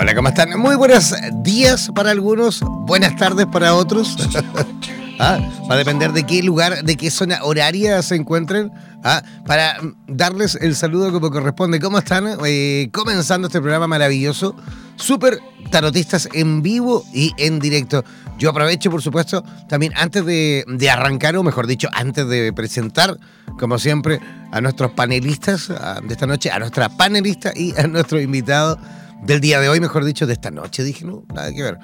Hola, ¿cómo están? Muy buenos días para algunos, buenas tardes para otros. ¿Ah? Va a depender de qué lugar, de qué zona horaria se encuentren. ¿Ah? Para darles el saludo como corresponde. ¿Cómo están? Eh, comenzando este programa maravilloso. Súper tarotistas en vivo y en directo. Yo aprovecho, por supuesto, también antes de, de, arrancar, o mejor dicho, antes de presentar, como siempre, a nuestros panelistas de esta noche, a nuestra panelista y a nuestro invitado del día de hoy, mejor dicho, de esta noche, dije, no, nada que ver,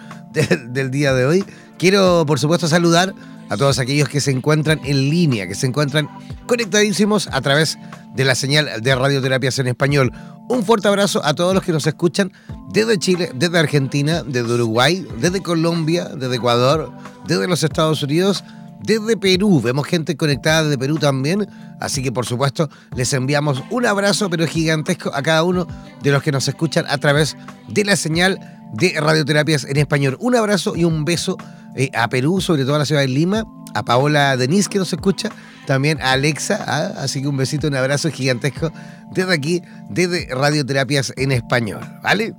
del día de hoy. Quiero, por supuesto, saludar a todos aquellos que se encuentran en línea, que se encuentran conectadísimos a través de la señal de radioterapias en español. Un fuerte abrazo a todos los que nos escuchan desde Chile, desde Argentina, desde Uruguay, desde Colombia, desde Ecuador, desde los Estados Unidos desde Perú. Vemos gente conectada desde Perú también. Así que por supuesto les enviamos un abrazo pero gigantesco a cada uno de los que nos escuchan a través de la señal de radioterapias en español. Un abrazo y un beso eh, a Perú, sobre todo a la ciudad de Lima, a Paola Denise que nos escucha, también a Alexa, ¿ah? así que un besito, un abrazo gigantesco desde aquí, desde Radioterapias en español, ¿vale?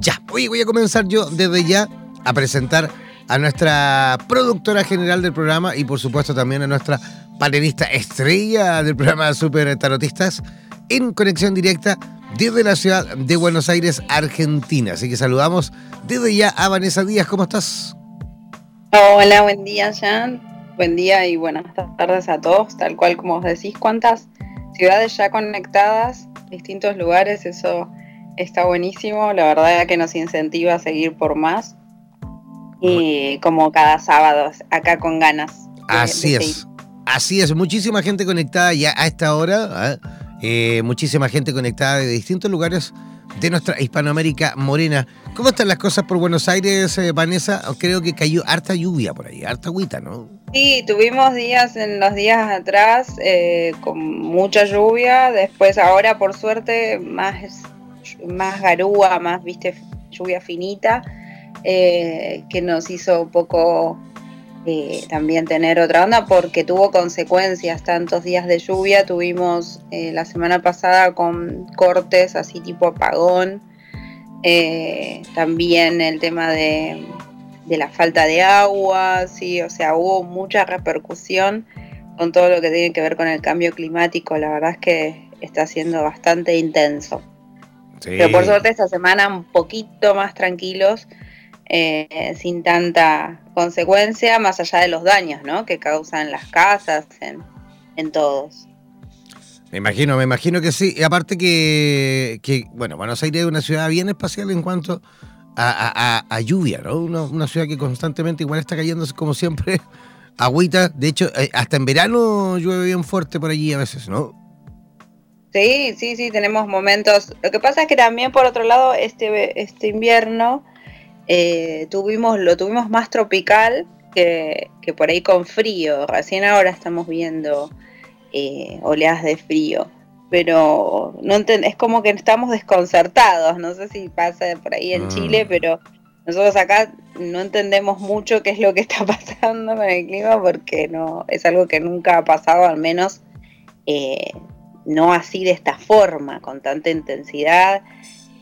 Ya, hoy voy a comenzar yo desde ya a presentar a nuestra productora general del programa y por supuesto también a nuestra panelista estrella del programa Super Tarotistas en conexión directa desde la ciudad de Buenos Aires, Argentina. Así que saludamos desde ya a Vanessa Díaz. ¿Cómo estás? Hola, buen día, Jan. Buen día y buenas tardes a todos. Tal cual como os decís, cuántas ciudades ya conectadas, distintos lugares, eso está buenísimo. La verdad que nos incentiva a seguir por más y como cada sábado, acá con ganas. Así es. Así es, muchísima gente conectada ya a esta hora, ¿ah? eh, muchísima gente conectada de distintos lugares de nuestra Hispanoamérica morena. ¿Cómo están las cosas por Buenos Aires, eh, Vanessa? Creo que cayó harta lluvia por ahí, harta agüita, ¿no? Sí, tuvimos días en los días atrás eh, con mucha lluvia, después ahora por suerte más, más garúa, más, viste, lluvia finita. Eh, que nos hizo un poco eh, también tener otra onda porque tuvo consecuencias tantos días de lluvia. Tuvimos eh, la semana pasada con cortes así tipo apagón. también el tema de, de, la falta de agua, sí, o sea, hubo mucha repercusión con todo lo que tiene que ver con el cambio climático. La verdad es que está siendo bastante intenso. Pero por suerte esta semana un poquito más tranquilos eh, sin tanta consecuencia, más allá de los daños ¿no? que causan las casas, en, todos. Me imagino, me imagino que sí. Y aparte que, bueno, Buenos Aires es una ciudad bien espacial en cuanto a, lluvia, ¿no? Una, ciudad que constantemente igual está cayendo como siempre agüita. De hecho, eh, hasta en verano llueve bien fuerte por allí a veces, ¿no? Sí, sí, sí, tenemos momentos. Lo que pasa es que también por otro lado, este, este invierno eh, tuvimos, lo tuvimos más tropical que, por ahí con frío. Recién ahora estamos viendo eh, oleadas de frío. Pero no es como que estamos desconcertados. No sé si pasa por ahí en Chile, mm. pero nosotros acá no entendemos mucho qué es lo que está pasando con el clima porque no es algo que nunca ha pasado, al menos eh, no así de esta forma, con tanta intensidad.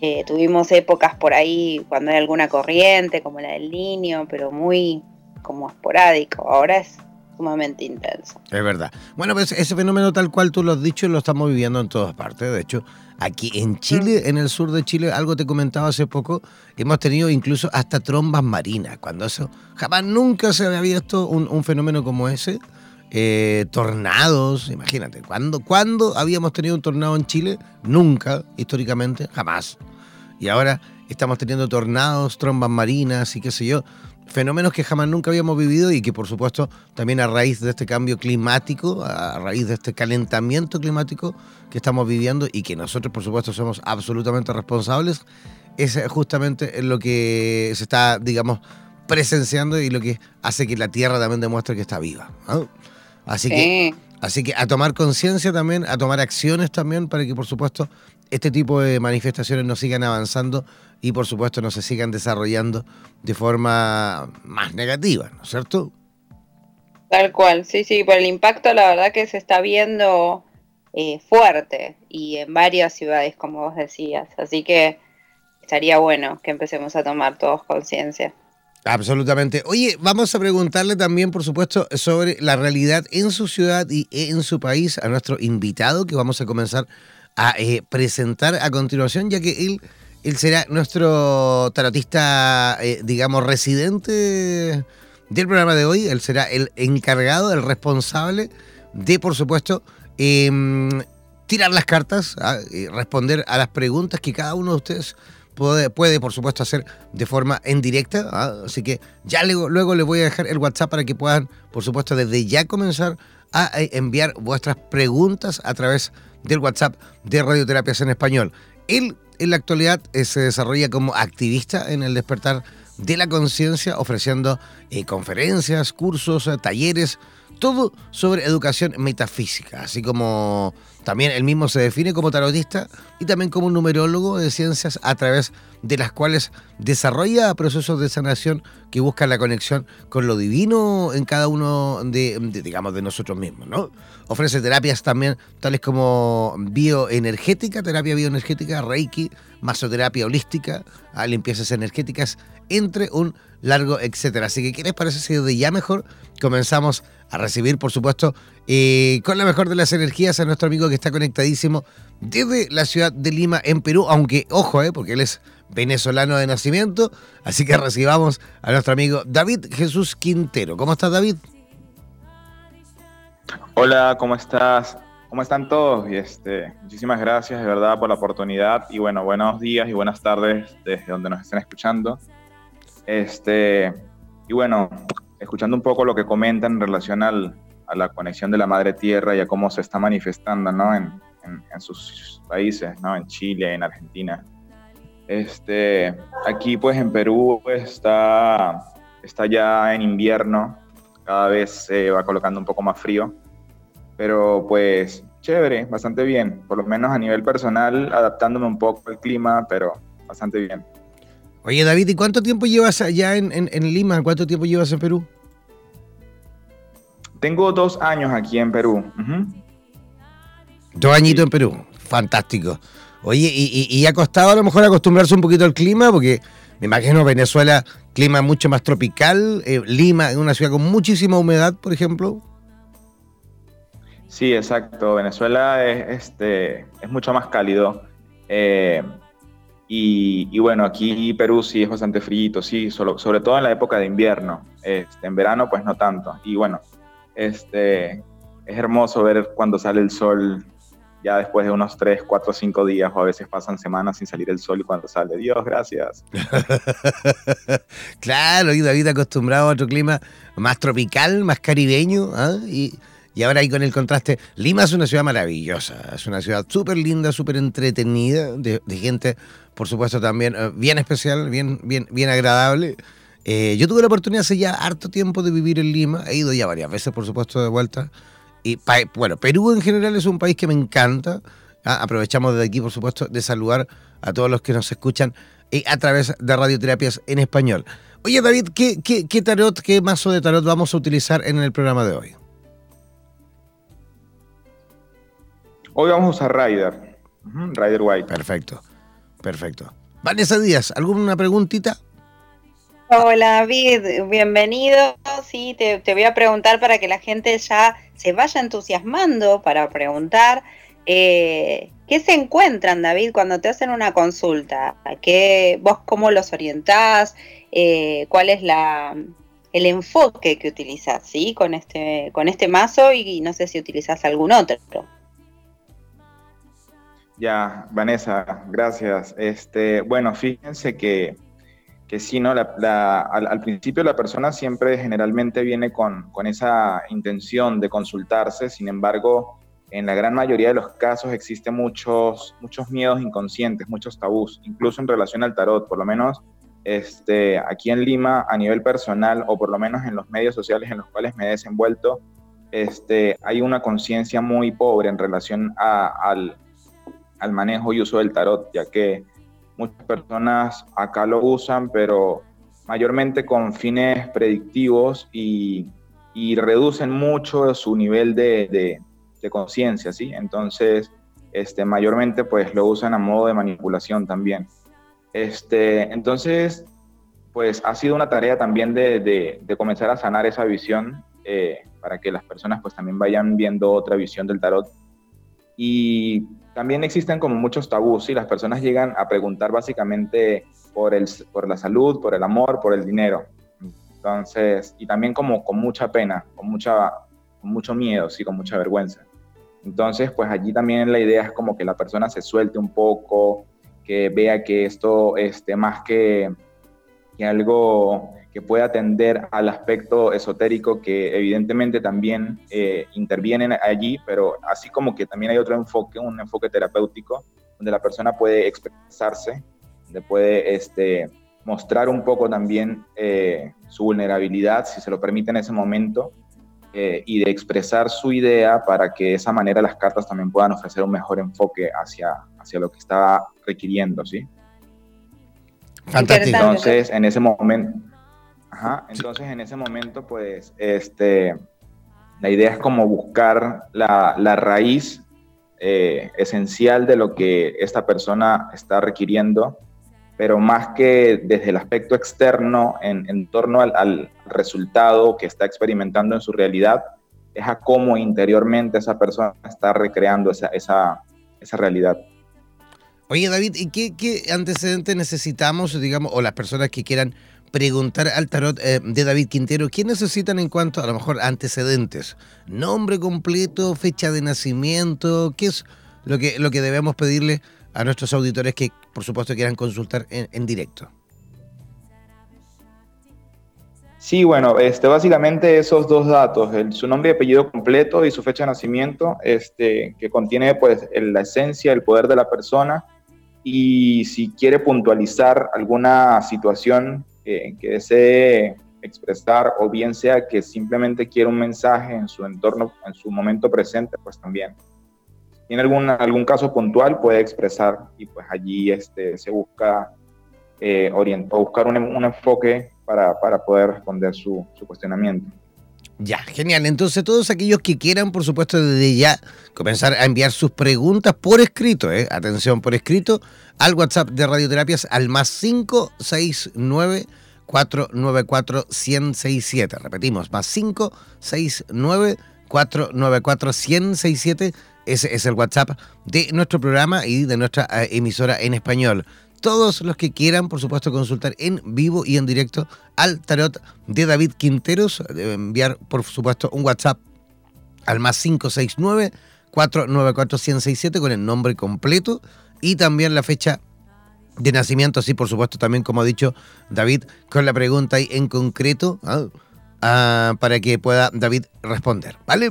Eh, tuvimos épocas por ahí cuando hay alguna corriente, como la del niño, pero muy como esporádico. Ahora es sumamente intenso. Es verdad. Bueno, pues ese fenómeno tal cual tú lo has dicho lo estamos viviendo en todas partes. De hecho, aquí en Chile, mm. en el sur de Chile, algo te comentaba hace poco, hemos tenido incluso hasta trombas marinas. Cuando eso jamás nunca se había visto un, fenómeno como ese. Eh, tornados, imagínate, ¿cuándo, ¿cuándo habíamos tenido un tornado en Chile? Nunca, históricamente, jamás. Y ahora estamos teniendo tornados, trombas marinas y qué sé yo fenómenos que jamás nunca habíamos vivido y que por supuesto también a raíz de este cambio climático, a raíz de este calentamiento climático que estamos viviendo y que nosotros por supuesto somos absolutamente responsables, es justamente lo que se está, digamos, presenciando y lo que hace que la Tierra también demuestre que está viva. Así que... Así que a tomar conciencia también, a tomar acciones también para que, por supuesto, este tipo de manifestaciones no sigan avanzando y por supuesto no se sigan desarrollando de forma más negativa, ¿no es cierto? Tal cual, sí, sí, por el impacto la verdad que se está viendo eh, fuerte y en varias ciudades, como vos decías, así que estaría bueno que empecemos a tomar todos conciencia. Absolutamente. Oye, vamos a preguntarle también, por supuesto, sobre la realidad en su ciudad y en su país a nuestro invitado que vamos a comenzar a eh, presentar a continuación, ya que él él será nuestro tarotista, eh, digamos, residente del programa de hoy. Él será el encargado, el responsable de, por supuesto, em, tirar las cartas, y responder a las preguntas que cada uno de ustedes puede, puede por supuesto, hacer de forma en directa. ¿ah? Así que ya luego, les voy a dejar el WhatsApp para que puedan, por supuesto, desde ya comenzar a eh, enviar vuestras preguntas a través del WhatsApp de Radioterapias en Español. Él en la actualidad eh, se desarrolla como activista en el despertar de la conciencia, ofreciendo eh, conferencias, cursos, eh, talleres, todo sobre educación metafísica, así como también él mismo se define como tarotista y también como un numerólogo de ciencias a través de las cuales desarrolla procesos de sanación que buscan la conexión con lo divino en cada uno de, digamos, de nosotros mismos, ¿no? Ofrece terapias también tales como bioenergética, terapia bioenergética, reiki, masoterapia holística, ah, limpiezas energéticas, entre un largo etcétera. Así que, ¿qué les parece si ya mejor comenzamos a recibir, por supuesto, eh, con la mejor de las energías a nuestro amigo que está conectadísimo desde la ciudad de Lima, en Perú, aunque, ojo, eh, porque él es venezolano de nacimiento, así que recibamos a nuestro amigo David Jesús Quintero. ¿Cómo estás, David? Hola, ¿cómo estás? ¿Cómo están todos? Y este, muchísimas gracias de verdad por la oportunidad y bueno, buenos días y buenas tardes desde donde nos estén escuchando. Este, y bueno, escuchando un poco lo que comentan en relación al, a la conexión de la madre tierra y a cómo se está manifestando ¿no? en, en, sus países, ¿no? en Chile, en Argentina. Este, aquí pues en Perú está, está ya en invierno, cada vez se va colocando un poco más frío, pero pues chévere, bastante bien, por lo menos a nivel personal, adaptándome un poco al clima, pero bastante bien. Oye David, ¿y cuánto tiempo llevas allá en, en Lima? ¿Cuánto tiempo llevas en Perú? Tengo dos años aquí en Perú. Dos añitos en Perú, fantástico. Oye, y, ha costado a lo mejor acostumbrarse un poquito al clima, porque me imagino Venezuela, clima mucho más tropical, eh, Lima, una ciudad con muchísima humedad, por ejemplo. Sí, exacto. Venezuela es, este, es mucho más cálido. Eh, y, bueno, aquí Perú sí es bastante frío, sí, sobre todo en la época de invierno. Este, en verano, pues no tanto. Y bueno, este, es hermoso ver cuando sale el sol ya después de unos 3, 4, 5 días o a veces pasan semanas sin salir el sol y cuando sale, Dios, gracias. claro, y David acostumbrado a otro clima más tropical, más caribeño, ¿ah? y, ahora ahí con el contraste, Lima es una ciudad maravillosa, es una ciudad súper linda, súper entretenida, de, gente, por supuesto, también eh, bien especial, bien, bien, bien agradable. Eh, yo tuve la oportunidad hace ya harto tiempo de vivir en Lima, he ido ya varias veces, por supuesto, de vuelta. Y bueno, Perú en general es un país que me encanta. ¿ah? Aprovechamos desde aquí, por supuesto, de saludar a todos los que nos escuchan y a través de radioterapias en español. Oye David, ¿qué, qué, tarot, qué mazo de tarot vamos a utilizar en el programa de hoy? Hoy vamos a usar Rider, Rider White. Perfecto, perfecto. Vanessa Díaz, ¿alguna preguntita? Hola David, bienvenido. Sí, te, voy a preguntar para que la gente ya se vaya entusiasmando para preguntar. Eh, ¿Qué se encuentran, David, cuando te hacen una consulta? ¿Qué, ¿Vos cómo los orientás? Eh, ¿Cuál es la, el enfoque que utilizas ¿sí? con, este, con este mazo y, no sé si utilizas algún otro? Ya, Vanessa, gracias. Este, bueno, fíjense que que sí, ¿no? al, principio la persona siempre generalmente viene con, esa intención de consultarse, sin embargo, en la gran mayoría de los casos existen muchos, muchos miedos inconscientes, muchos tabús, incluso en relación al tarot, por lo menos este, aquí en Lima, a nivel personal, o por lo menos en los medios sociales en los cuales me he desenvuelto, este, hay una conciencia muy pobre en relación al, al manejo y uso del tarot, ya que Muchas personas acá lo usan, pero mayormente con fines predictivos y, reducen mucho su nivel de, conciencia, ¿sí? Entonces, este, mayormente pues lo usan a modo de manipulación también. Este, entonces, pues ha sido una tarea también de, comenzar a sanar esa visión eh, para que las personas pues también vayan viendo otra visión del tarot. Y también existen como muchos tabús y las personas llegan a preguntar básicamente por, el, por la salud, por el amor, por el dinero. Entonces, y también como con mucha pena, con, mucha, con mucho miedo, sí, con mucha vergüenza. Entonces, pues allí también la idea es como que la persona se suelte un poco, que vea que esto, este, más que, que algo que puede atender al aspecto esotérico que evidentemente también eh, intervienen allí, pero así como que también hay otro enfoque, un enfoque terapéutico, donde la persona puede expresarse, donde puede este, mostrar un poco también eh, su vulnerabilidad, si se lo permite en ese momento, eh, y de expresar su idea para que de esa manera las cartas también puedan ofrecer un mejor enfoque hacia, hacia lo que está requiriendo, ¿sí? Fantástico. Entonces, en ese momento, Ajá, entonces en ese momento, pues, este, la idea es como buscar la, la raíz eh, esencial de lo que esta persona está requiriendo, pero más que desde el aspecto externo en, en torno al, al, resultado que está experimentando en su realidad, es a cómo interiormente esa persona está recreando esa, esa, esa realidad. Oye, David, ¿y qué, qué antecedentes necesitamos, digamos, o las personas que quieran preguntar al tarot eh, de David Quintero qué necesitan en cuanto a lo mejor antecedentes, nombre completo, fecha de nacimiento, qué es lo que, lo que debemos pedirle a nuestros auditores que por supuesto quieran consultar en, directo. Sí, bueno, este, básicamente esos dos datos, su nombre y apellido completo y su fecha de nacimiento, este, que contiene pues la esencia, el poder de la persona, y si quiere puntualizar alguna situación que, desee expresar o bien sea que simplemente quiere un mensaje en su entorno, en su momento presente, pues también. tiene algún, algún caso puntual, puede expresar y pues allí este, se busca eh, buscar un, un enfoque para, para, poder responder su, su cuestionamiento. Ya, genial. Entonces, todos aquellos que quieran, por supuesto, desde ya comenzar a enviar sus preguntas por escrito, ¿eh? atención, por escrito, al WhatsApp de Radioterapias al más 569 494 1067. Repetimos, más 569 494 1067. Ese es el WhatsApp de nuestro programa y de nuestra eh, emisora en español todos los que quieran, por supuesto, consultar en vivo y en directo al tarot de David Quinteros. Deben enviar, por supuesto, un WhatsApp al más 569 494 1067 con el nombre completo y también la fecha de nacimiento, así por supuesto también como ha dicho David, con la pregunta ahí en concreto ¿ah? Ah, para que pueda David responder, ¿vale?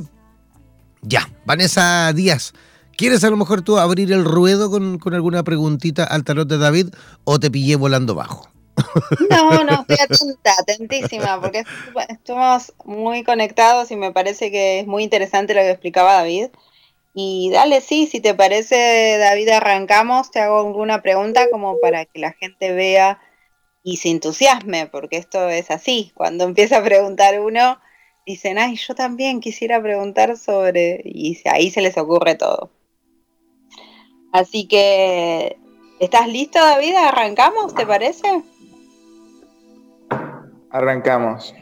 Ya, Vanessa Díaz, ¿Quieres a lo mejor tú abrir el ruedo con, alguna preguntita al tarot de David o te pillé volando bajo? No, no, estoy atenta, atentísima, porque estuvimos muy conectados y me parece que es muy interesante lo que explicaba David. Y dale, sí, si te parece, David, arrancamos, te hago alguna pregunta como para que la gente vea y se entusiasme, porque esto es así. Cuando empieza a preguntar uno, dicen, ay, yo también quisiera preguntar sobre, y ahí se les ocurre todo. Así que, ¿estás listo, David? ¿Arrancamos, te parece? Arrancamos.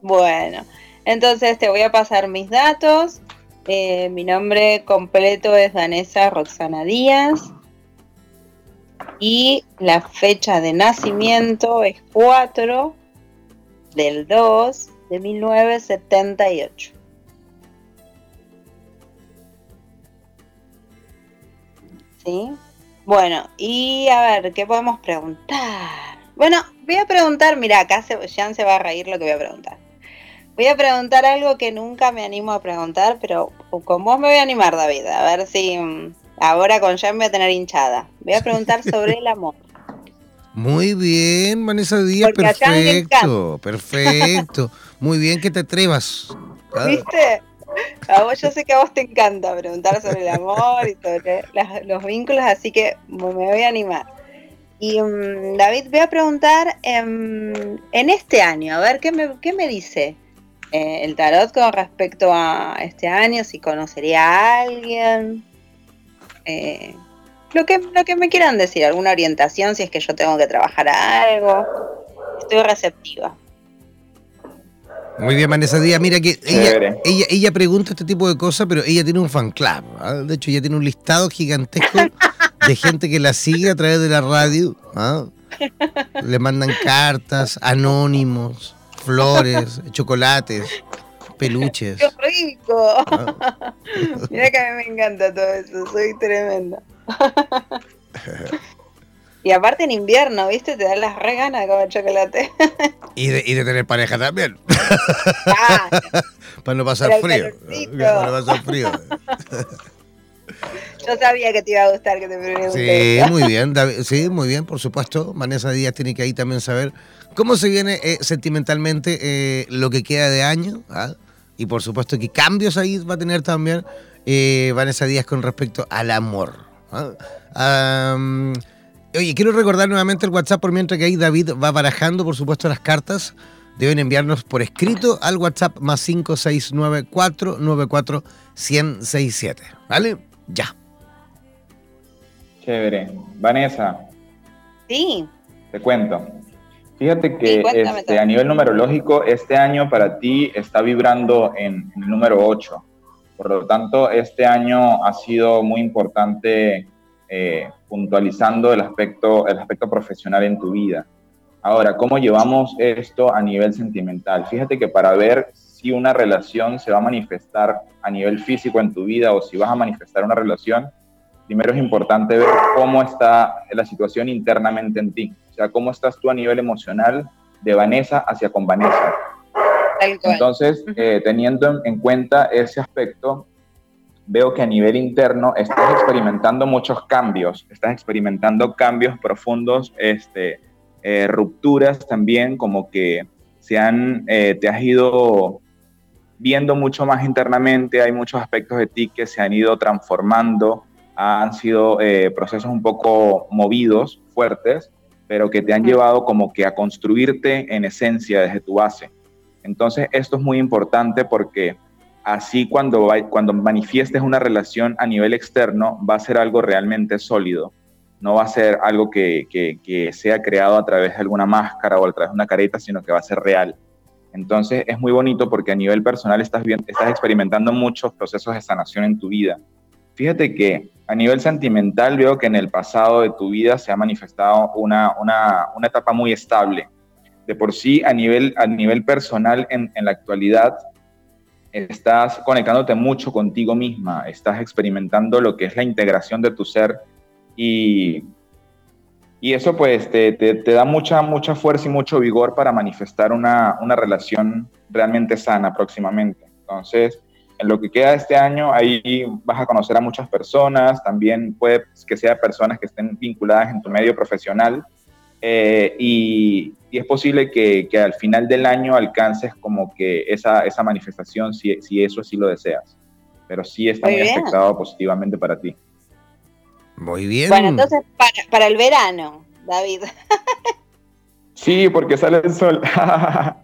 Bueno, entonces te voy a pasar mis datos. Eh, mi nombre completo es Danesa Roxana Díaz. Y la fecha de nacimiento es 4 del 2 de 1978. ¿Sí? Bueno, y a ver, ¿qué podemos preguntar? Bueno, voy a preguntar, mira, acá se, Jan se va a reír lo que voy a preguntar. Voy a preguntar algo que nunca me animo a preguntar, pero con vos me voy a animar, David. A ver si mm, ahora con Jan voy a tener hinchada. Voy a preguntar sobre el amor. Muy bien, Vanessa Díaz, perfecto, perfecto. Muy bien que te atrevas. ¿Viste? A vos yo sé que a vos te encanta preguntar sobre el amor y sobre los vínculos, así que me voy a animar. Y mm, David, voy a preguntar en este año, a ver qué me, dice. Eh, el tarot con respecto a este año, si conocería a alguien, eh, lo, que, lo que me quieran decir, alguna orientación, si es que yo tengo que trabajar algo, estoy receptiva. Muy bien, Vanessa Díaz. Mira que ella, ella, pregunta este tipo de cosas, pero ella tiene un fan club. ¿ah? De hecho, ella tiene un listado gigantesco de gente que la sigue a través de la radio. ¿ah? Le mandan cartas, anónimos flores, chocolates, peluches. ¡Qué rico! Ah. Mira que a mí me encanta todo eso, soy tremenda. y aparte en invierno, ¿viste? Te dan las reganas de comer chocolate. y, de, y de tener pareja también. Para no pasar frío. Para no pasar frío. Yo sabía que te iba a gustar que te pregunte. Sí, muy bien, sí, muy bien, por supuesto. Vanessa Díaz tiene que ahí también saber cómo se viene eh, sentimentalmente eh, lo que queda de año. ¿ah? Y por supuesto que cambios ahí va a tener también eh, Vanessa Díaz con respecto al amor. ¿ah? Oye, quiero recordar nuevamente el WhatsApp por mientras que ahí David va barajando, por supuesto, las cartas. Deben enviarnos por escrito al WhatsApp más 5694 94 167. ¿Vale? Ya. Chévere. Vanessa. Sí. Te cuento. Fíjate que este, a nivel numerológico, este año para ti está vibrando en, el número 8. Por lo tanto, este año ha sido muy importante eh, puntualizando el aspecto, el aspecto profesional en tu vida. Ahora, ¿cómo llevamos esto a nivel sentimental? Fíjate que para ver si una relación se va a manifestar a nivel físico en tu vida o si vas a manifestar una relación, primero es importante ver cómo está la situación internamente en ti. O sea, cómo estás tú a nivel emocional de Vanessa hacia con Vanessa. Entonces, eh, teniendo en cuenta ese aspecto, veo que a nivel interno estás experimentando muchos cambios, estás experimentando cambios profundos, este, eh, rupturas también, como que se han, eh, te has ido viendo mucho más internamente, hay muchos aspectos de ti que se han ido transformando, han sido eh, procesos un poco movidos, fuertes, pero que te han llevado como que a construirte en esencia desde tu base. Entonces, esto es muy importante porque así cuando, cuando manifiestes una relación a nivel externo, va a ser algo realmente sólido. No va a ser algo que, que, sea creado a través de alguna máscara o a través de una careta, sino que va a ser real. Entonces es muy bonito porque a nivel personal estás, bien, estás experimentando muchos procesos de sanación en tu vida. Fíjate que a nivel sentimental veo que en el pasado de tu vida se ha manifestado una, una, una etapa muy estable. De por sí, a nivel, a nivel personal en la actualidad, estás conectándote mucho contigo misma, estás experimentando lo que es la integración de tu ser y y eso pues te, te, da mucha, mucha fuerza y mucho vigor para manifestar una, una, relación realmente sana próximamente. Entonces, en lo que queda de este año, ahí vas a conocer a muchas personas, también puede que sea personas que estén vinculadas en tu medio profesional eh, y, y, es posible que, que, al final del año alcances como que esa, esa manifestación si, si eso así lo deseas. pero sí está muy, afectado positivamente para ti. Muy bien. Bueno, entonces para, para el verano, David. sí, porque sale el sol.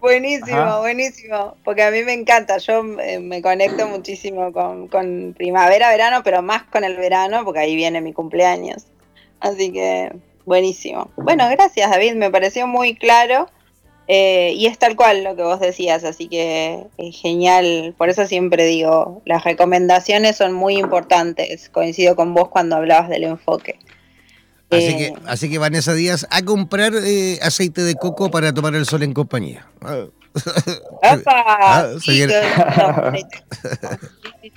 Buenísimo, buenísimo, porque a mí me encanta, yo eh, me conecto muchísimo con, con, primavera, verano, pero más con el verano, porque ahí viene mi cumpleaños. Así que buenísimo. Bueno, gracias David, me pareció muy claro eh, y es tal cual lo que vos decías, así que genial, por eso siempre digo, las recomendaciones son muy importantes, coincido con vos cuando hablabas del enfoque. Así, que, eh, así que Vanessa Díaz, a comprar eh, aceite de coco para tomar el sol en compañía. Ah, sí,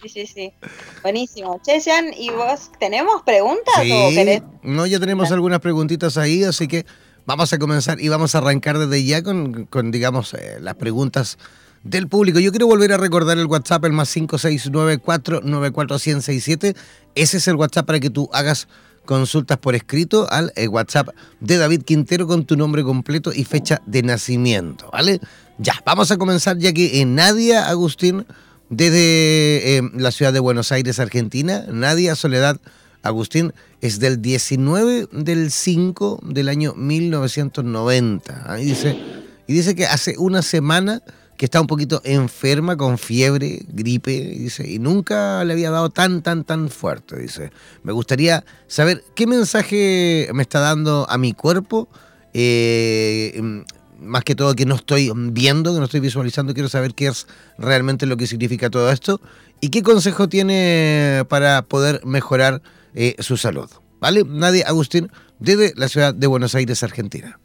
sí, sí, Buenísimo. Cheyan, ¿y vos tenemos preguntas o querés? No, ya tenemos algunas preguntitas ahí, así que vamos a comenzar y vamos a arrancar desde ya con, digamos, eh, las preguntas del público. Yo quiero volver a recordar el WhatsApp, el más 5694 94167. Ese es el WhatsApp para que tú hagas consultas por escrito al eh, WhatsApp de David Quintero con tu nombre completo y fecha de nacimiento, ¿vale? Ya, vamos a comenzar ya que en Nadia Agustín, desde eh, la ciudad de Buenos Aires, Argentina, Nadia Soledad Agustín es del 19 del 5 del año 1990. Ahí dice, y dice que hace una semana que está un poquito enferma con fiebre, gripe, dice, y nunca le había dado tan, tan, tan fuerte, dice. Me gustaría saber qué mensaje me está dando a mi cuerpo, eh, más que todo que no estoy viendo, que no estoy visualizando, quiero saber qué es realmente lo que significa todo esto y qué consejo tiene para poder mejorar eh, su salud. ¿Vale? Nadie Agustín, desde la ciudad de Buenos Aires, Argentina.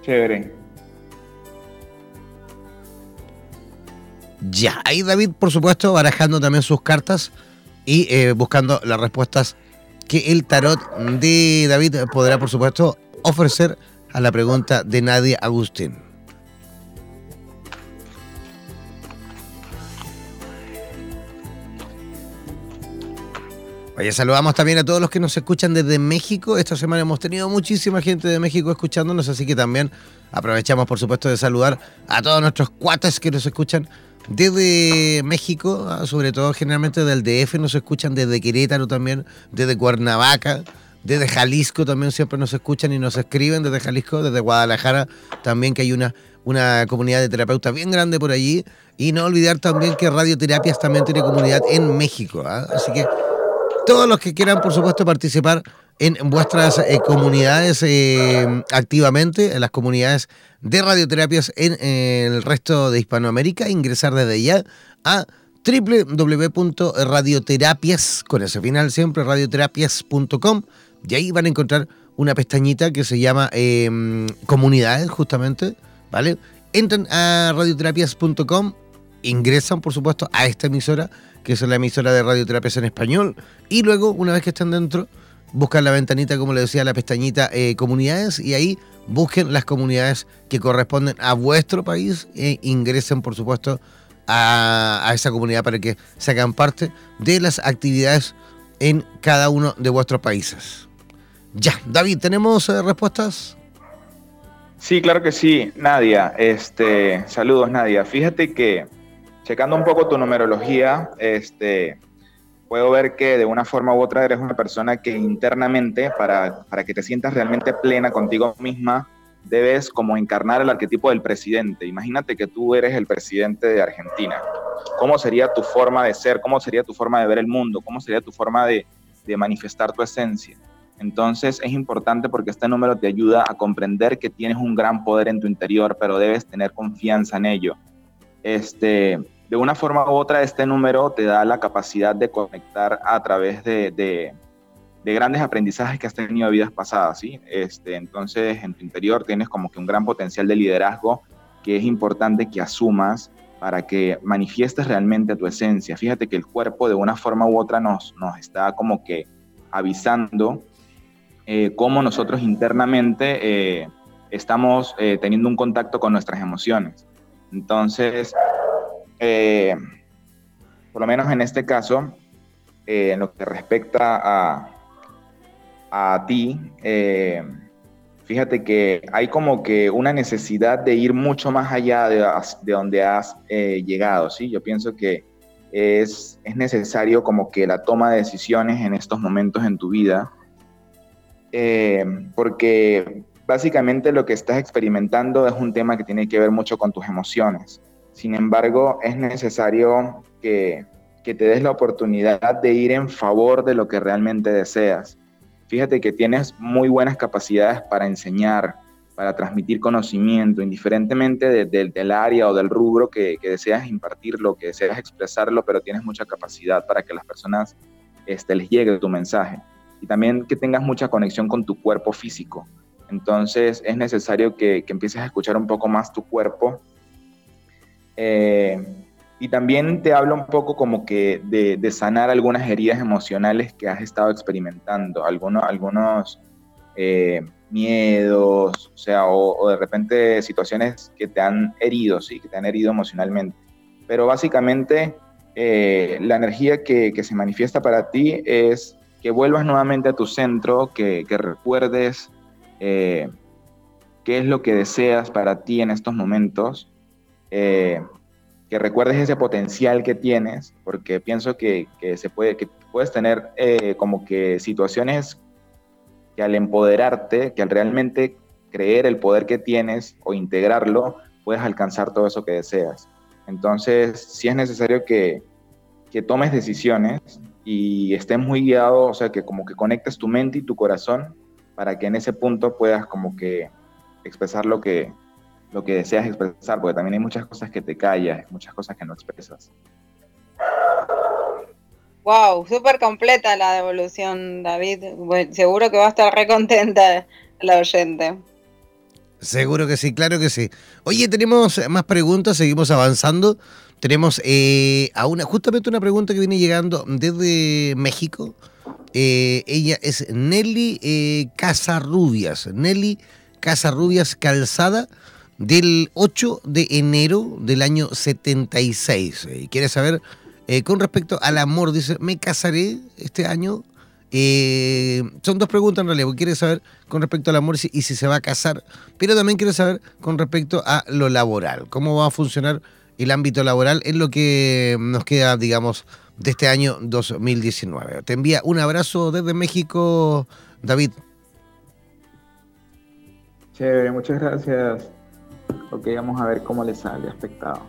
Chévere. Ya, ahí David, por supuesto, barajando también sus cartas y eh, buscando las respuestas que el tarot de David podrá, por supuesto, ofrecer a la pregunta de Nadia Agustín. Oye, saludamos también a todos los que nos escuchan desde México. Esta semana hemos tenido muchísima gente de México escuchándonos, así que también aprovechamos, por supuesto, de saludar a todos nuestros cuates que nos escuchan desde México, ah, sobre todo generalmente del DF, nos escuchan desde Querétaro también, desde Cuernavaca, desde Jalisco también siempre nos escuchan y nos escriben desde Jalisco, desde Guadalajara también que hay una, una comunidad de terapeutas bien grande por allí. Y no olvidar también que Radioterapias también tiene comunidad en México. ¿ah? Así que todos los que quieran, por supuesto, participar en vuestras eh, comunidades eh, activamente, en las comunidades de radioterapias en, el resto de Hispanoamérica, ingresar desde ya a www.radioterapias, con ese final siempre, radioterapias.com, y ahí van a encontrar una pestañita que se llama em, comunidades, justamente, ¿vale? Entran a radioterapias.com, ingresan, por supuesto, a esta emisora que es la emisora de radioterapias en español. Y luego, una vez que estén dentro, buscan la ventanita, como le decía, la pestañita eh, comunidades y ahí busquen las comunidades que corresponden a vuestro país e ingresen, por supuesto, a, esa comunidad para que se hagan parte de las actividades en cada uno de vuestros países. Ya, David, ¿tenemos eh, respuestas? Sí, claro que sí, Nadia. Este, saludos, Nadia. Fíjate que checando un poco tu numerología, este, puedo ver que de una forma u otra eres una persona que internamente, para, para que te sientas realmente plena contigo misma, debes como encarnar el arquetipo del presidente. Imagínate que tú eres el presidente de Argentina. ¿Cómo sería tu forma de ser? ¿Cómo sería tu forma de ver el mundo? ¿Cómo sería tu forma de, de manifestar tu esencia? Entonces es importante porque este número te ayuda a comprender que tienes un gran poder en tu interior, pero debes tener confianza en ello. Este, de una forma u otra, este número te da la capacidad de conectar a través de, grandes aprendizajes que has tenido en vidas pasadas, ¿sí? Este, entonces, en tu interior tienes como que un gran potencial de liderazgo que es importante que asumas para que manifiestes realmente tu esencia. Fíjate que el cuerpo de una forma u otra nos, nos está como que avisando eh, cómo nosotros internamente eh, estamos eh, teniendo un contacto con nuestras emociones. Entonces, eh, por lo menos en este caso, eh, en lo que respecta a, a ti, eh, fíjate que hay como que una necesidad de ir mucho más allá de, de donde has llegado, ¿sí? Yo pienso que es, es, necesario como que la toma de decisiones en estos momentos en tu vida, porque básicamente lo que estás experimentando es un tema que tiene que ver mucho con tus emociones. Sin embargo, es necesario que, que te des la oportunidad de ir en favor de lo que realmente deseas fíjate que tienes muy buenas capacidades para enseñar, para transmitir conocimiento, indiferentemente del área o del rubro que, deseas impartirlo, que deseas expresarlo, pero tienes mucha capacidad para que las personas este, les llegue tu mensaje. Y también que tengas mucha conexión con tu cuerpo físico. Entonces es necesario que, empieces a escuchar un poco más tu cuerpo. Eh, y también te hablo un poco como que de, sanar algunas heridas emocionales que has estado experimentando, algunos, algunos eh, miedos, o sea, o, de repente situaciones que te han herido, sí, que te han herido emocionalmente. Pero básicamente eh, la energía que, se manifiesta para ti es que vuelvas nuevamente a tu centro, que, recuerdes eh, qué es lo que deseas para ti en estos momentos que recuerdes ese potencial que tienes, porque pienso que, se puede, que puedes tener eh, como que situaciones que al empoderarte, que al realmente creer el poder que tienes o integrarlo, puedes alcanzar todo eso que deseas. Entonces, sí es necesario que, que tomes decisiones y estés muy guiado, o sea, que como que conectes tu mente y tu corazón para que en ese punto puedas como que expresar lo que, lo que deseas expresar, porque también hay muchas cosas que te callas, muchas cosas que no expresas. Wow, súper completa la devolución, David. seguro que va a estar re contenta la oyente. Seguro que sí, claro que sí. Oye, tenemos más preguntas, seguimos avanzando. Tenemos eh, a una, justamente una pregunta que viene llegando desde México. Eh, ella es Nelly eh, Casarrubias. Nelly Casarrubias Calzada del 8 de enero del año 76. Y quiere saber, eh, con respecto al amor, dice, ¿me casaré este año? Eh, son dos preguntas en realidad, porque quiere saber con respecto al amor y si se va a casar, pero también quiere saber con respecto a lo laboral, cómo va a funcionar el ámbito laboral en lo que nos queda, digamos, de este año 2019. Te envía un abrazo desde México, David. Chévere, muchas gracias. Ok, vamos a ver cómo le sale aspectado.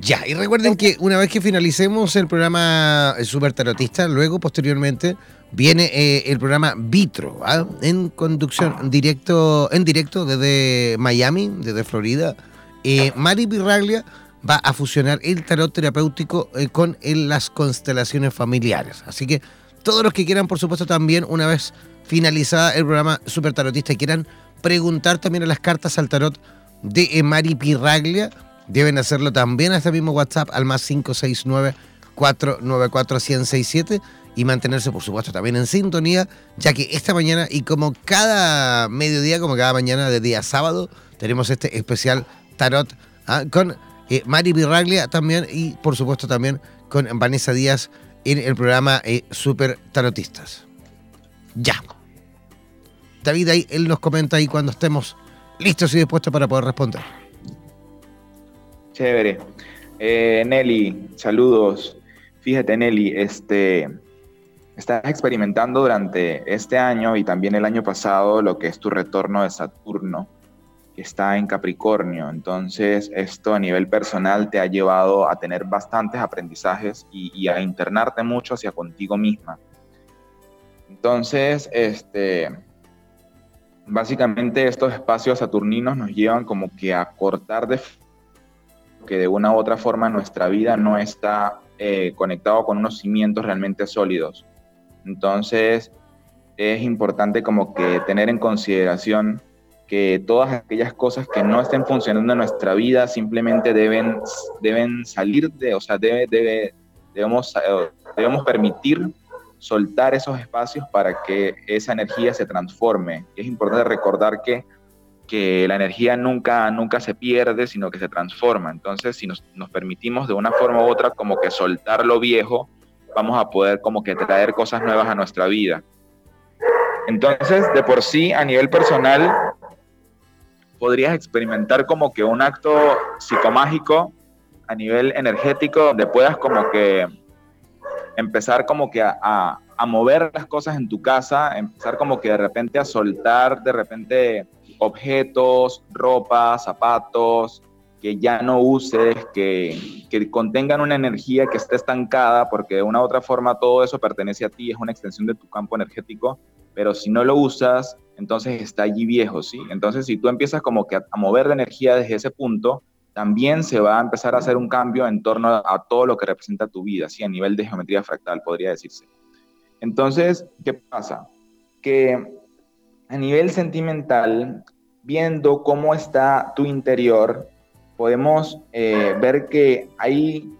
Ya, y recuerden que una vez que finalicemos el programa Super Tarotista, luego, posteriormente, viene eh, el programa Vitro, ¿ah? en conducción directo, en directo desde Miami, desde Florida. Eh, Mari Pirraglia va a fusionar el tarot terapéutico eh, con las constelaciones familiares. Así que todos los que quieran, por supuesto, también, una vez finalizada el programa Super Tarotista y quieran preguntar también a las cartas al tarot de Mari Pirraglia. Deben hacerlo también a este mismo WhatsApp al más 569 494 1067 y mantenerse, por supuesto, también en sintonía, ya que esta mañana y como cada mediodía, como cada mañana de día sábado, tenemos este especial tarot ¿ah? con eh, Mari Pirraglia también y, por supuesto, también con Vanessa Díaz en el programa eh, Super Tarotistas. Ya. David ahí, él nos comenta ahí cuando estemos listos y dispuestos para poder responder. Chévere. Eh, Nelly, saludos. Fíjate, Nelly, este, estás experimentando durante este año y también el año pasado lo que es tu retorno de Saturno, que está en Capricornio. Entonces, esto a nivel personal te ha llevado a tener bastantes aprendizajes y, y a internarte mucho hacia contigo misma. Entonces, este, básicamente estos espacios saturninos nos llevan como que a cortar de que de una u otra forma nuestra vida no está eh, conectado con unos cimientos realmente sólidos. Entonces es importante como que tener en consideración que todas aquellas cosas que no estén funcionando en nuestra vida simplemente deben, deben salir de, o sea, debe, debe, debemos, eh, debemos permitir soltar esos espacios para que esa energía se transforme. Es importante recordar que, que la energía nunca, nunca se pierde, sino que se transforma. Entonces, si nos, nos permitimos de una forma u otra como que soltar lo viejo, vamos a poder como que traer cosas nuevas a nuestra vida. Entonces, de por sí, a nivel personal, podrías experimentar como que un acto psicomágico a nivel energético donde puedas como que empezar como que a, a, mover las cosas en tu casa, empezar como que de repente a soltar de repente objetos, ropa, zapatos, que ya no uses, que, que, contengan una energía que esté estancada, porque de una u otra forma todo eso pertenece a ti, es una extensión de tu campo energético, pero si no lo usas, entonces está allí viejo, ¿sí? Entonces si tú empiezas como que a, mover la energía desde ese punto, también se va a empezar a hacer un cambio en torno a, todo lo que representa tu vida, ¿sí? A nivel de geometría fractal, podría decirse. Entonces, ¿qué pasa? Que a nivel sentimental, viendo cómo está tu interior, podemos eh, ver que hay,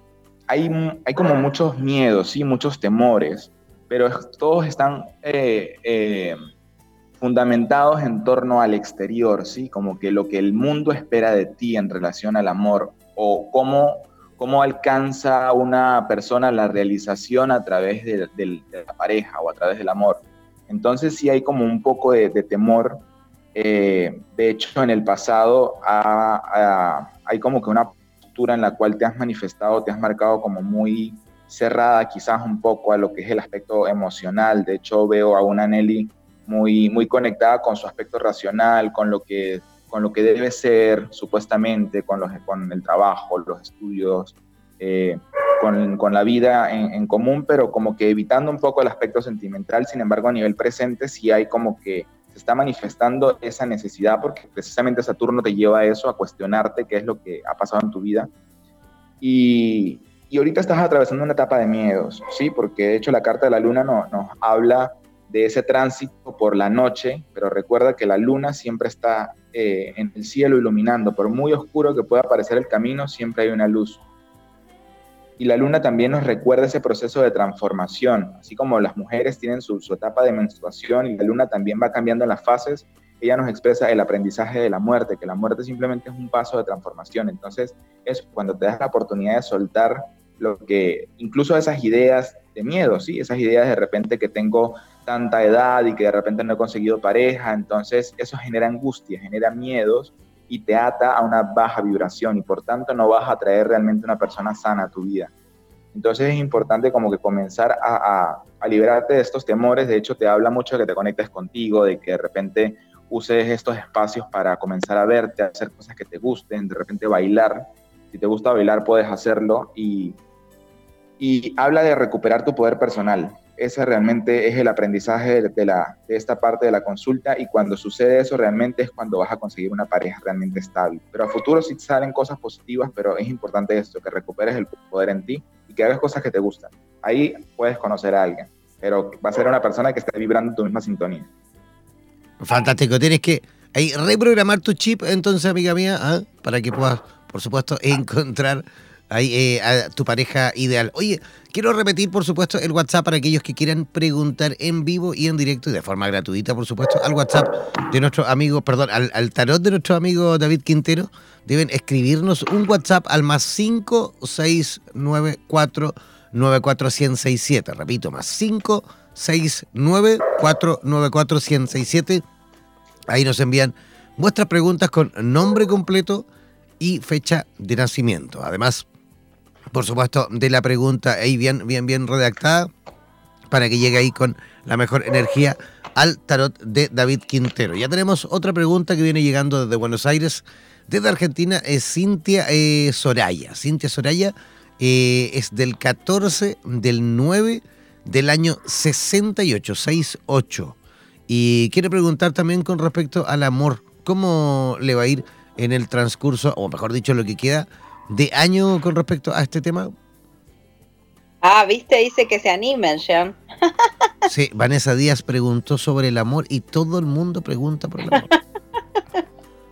hay, hay, como muchos miedos, ¿sí? muchos temores, pero todos están eh, eh, fundamentados en torno al exterior, ¿sí? como que lo que el mundo espera de ti en relación al amor o cómo, cómo alcanza una persona la realización a través de, la pareja o a través del amor. Entonces sí hay como un poco de, temor. de hecho, en el pasado ha, hay como que una postura en la cual te has manifestado, te has marcado como muy cerrada quizás un poco a lo que es el aspecto emocional. De hecho, veo a una Nelly muy, muy conectada con su aspecto racional, con lo que, con lo que debe ser supuestamente, con, los, con el trabajo, los estudios, eh, con, con, la vida en, en, común, pero como que evitando un poco el aspecto sentimental. Sin embargo, a nivel presente sí hay como que se está manifestando esa necesidad porque precisamente Saturno te lleva a eso, a cuestionarte qué es lo que ha pasado en tu vida. Y, y ahorita estás atravesando una etapa de miedos, ¿sí? Porque de hecho la carta de la luna no, nos habla de ese tránsito por la noche, pero recuerda que la luna siempre está eh, en el cielo iluminando, por muy oscuro que pueda parecer el camino, siempre hay una luz. Y la luna también nos recuerda ese proceso de transformación, así como las mujeres tienen su, etapa de menstruación y la luna también va cambiando en las fases, ella nos expresa el aprendizaje de la muerte, que la muerte simplemente es un paso de transformación. Entonces, es cuando te das la oportunidad de soltar lo que, incluso esas ideas de miedo, ¿sí? Esas ideas de repente que tengo tanta edad y que de repente no he conseguido pareja, entonces eso genera angustia, genera miedos y te ata a una baja vibración y por tanto no vas a traer realmente una persona sana a tu vida. Entonces es importante como que comenzar a, a, liberarte de estos temores, de hecho te habla mucho de que te conectes contigo, de que de repente uses estos espacios para comenzar a verte, a hacer cosas que te gusten, de repente bailar, si te gusta bailar puedes hacerlo y, y habla de recuperar tu poder personal, ese realmente es el aprendizaje de, la, de esta parte de la consulta y cuando sucede eso realmente es cuando vas a conseguir una pareja realmente estable. Pero a futuro sí salen cosas positivas, pero es importante esto, que recuperes el poder en ti y que hagas cosas que te gustan. Ahí puedes conocer a alguien, pero va a ser una persona que esté vibrando en tu misma sintonía. Fantástico, tienes que ahí reprogramar tu chip entonces, amiga mía, ¿ah? para que puedas, por supuesto, encontrar ahí eh, a tu pareja ideal. Oye, quiero repetir, por supuesto, el WhatsApp para aquellos que quieran preguntar en vivo y en directo y de forma gratuita, por supuesto, al WhatsApp de nuestro amigo, perdón, al, tarot de nuestro amigo David Quintero. Deben escribirnos un WhatsApp al más 5694 94167. Repito, más 569 167 Ahí nos envían vuestras preguntas con nombre completo y fecha de nacimiento. Además, por supuesto, de la pregunta ahí bien, bien, bien redactada para que llegue ahí con la mejor energía al tarot de David Quintero. Ya tenemos otra pregunta que viene llegando desde Buenos Aires. Desde Argentina es Cintia eh, Soraya. Cintia Soraya eh, es del 14 del 9 del año 68, 68. Y quiere preguntar también con respecto al amor. ¿Cómo le va a ir en el transcurso, o mejor dicho, lo que queda de año con respecto a este tema? Ah, viste, dice que se animen, Jean. Sí, Vanessa Díaz preguntó sobre el amor y todo el mundo pregunta por el amor.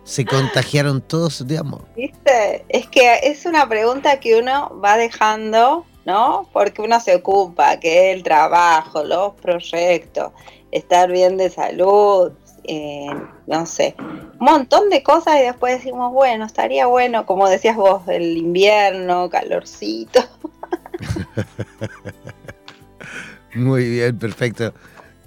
Se contagiaron todos de amor. Viste, es que es una pregunta que uno va dejando, ¿no? Porque uno se ocupa, que el trabajo, los proyectos, estar bien de salud, eh, no sé, un montón de cosas y después decimos, bueno, estaría bueno, como decías vos, el invierno, calorcito. Muy bien, perfecto.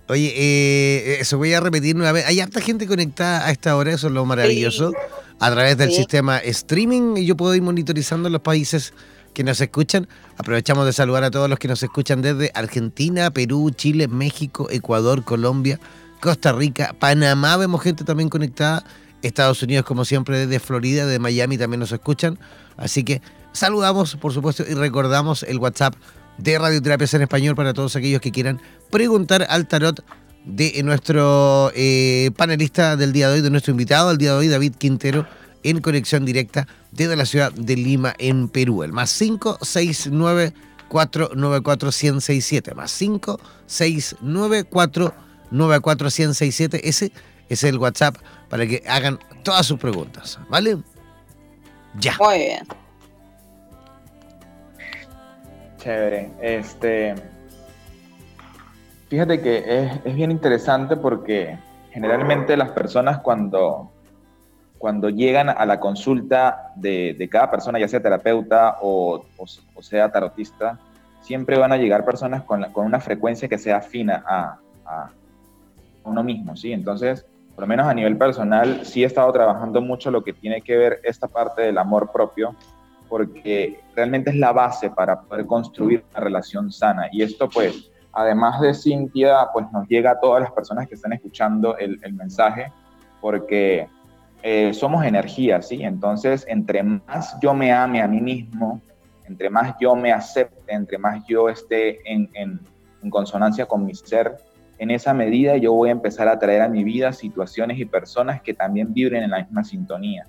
Oye, eh, eso voy a repetir nuevamente. Hay harta gente conectada a esta hora, eso es lo maravilloso. A través del sistema streaming, yo puedo ir monitorizando los países que nos escuchan. Aprovechamos de saludar a todos los que nos escuchan desde Argentina, Perú, Chile, México, Ecuador, Colombia, Costa Rica, Panamá. Vemos gente también conectada. Estados Unidos, como siempre, desde Florida, de Miami también nos escuchan. Así que saludamos, por supuesto, y recordamos el WhatsApp de Radioterapias en Español para todos aquellos que quieran preguntar al tarot de nuestro eh, panelista del día de hoy, de nuestro invitado del día de hoy, David Quintero, en conexión directa desde la ciudad de Lima, en Perú. El más 569 494 1067 más 569 494 1067 Ese es el WhatsApp para que hagan todas sus preguntas, ¿vale? Ya. Muy bien. Chévere. Este, fíjate que es, bien interesante porque generalmente las personas cuando, cuando llegan a la consulta de, cada persona, ya sea terapeuta o, sea tarotista, siempre van a llegar personas con, una frecuencia que sea afina a, a, uno mismo, ¿sí? Entonces, por lo menos a nivel personal, sí he estado trabajando mucho lo que tiene que ver esta parte del amor propio, porque realmente es la base para poder construir una relación sana. Y esto pues, además de Cintia, pues nos llega a todas las personas que están escuchando el, mensaje, porque eh, somos energía, ¿sí? Entonces, entre más yo me ame a mí mismo, entre más yo me acepte, entre más yo esté en, en consonancia con mi ser, en esa medida yo voy a empezar a traer a mi vida situaciones y personas que también vibren en la misma sintonía.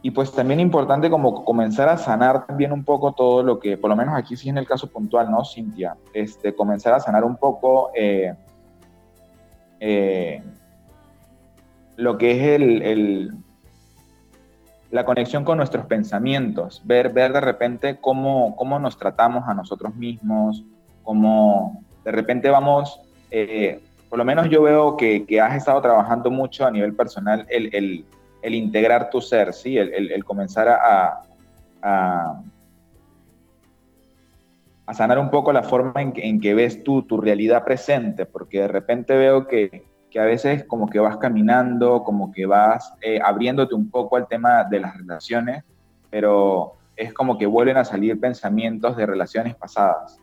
Y pues también importante como comenzar a sanar también un poco todo lo que, por lo menos aquí sí en el caso puntual, ¿no, Cintia? Este, comenzar a sanar un poco eh, eh, lo que es el, la conexión con nuestros pensamientos, ver, ver de repente cómo, cómo nos tratamos a nosotros mismos, cómo de repente vamos, eh, por lo menos yo veo que, que, has estado trabajando mucho a nivel personal el, el el integrar tu ser, ¿sí? el, comenzar a, a, sanar un poco la forma en que, ves tú tu realidad presente, porque de repente veo que, a veces como que vas caminando, como que vas eh, abriéndote un poco al tema de las relaciones, pero es como que vuelven a salir pensamientos de relaciones pasadas.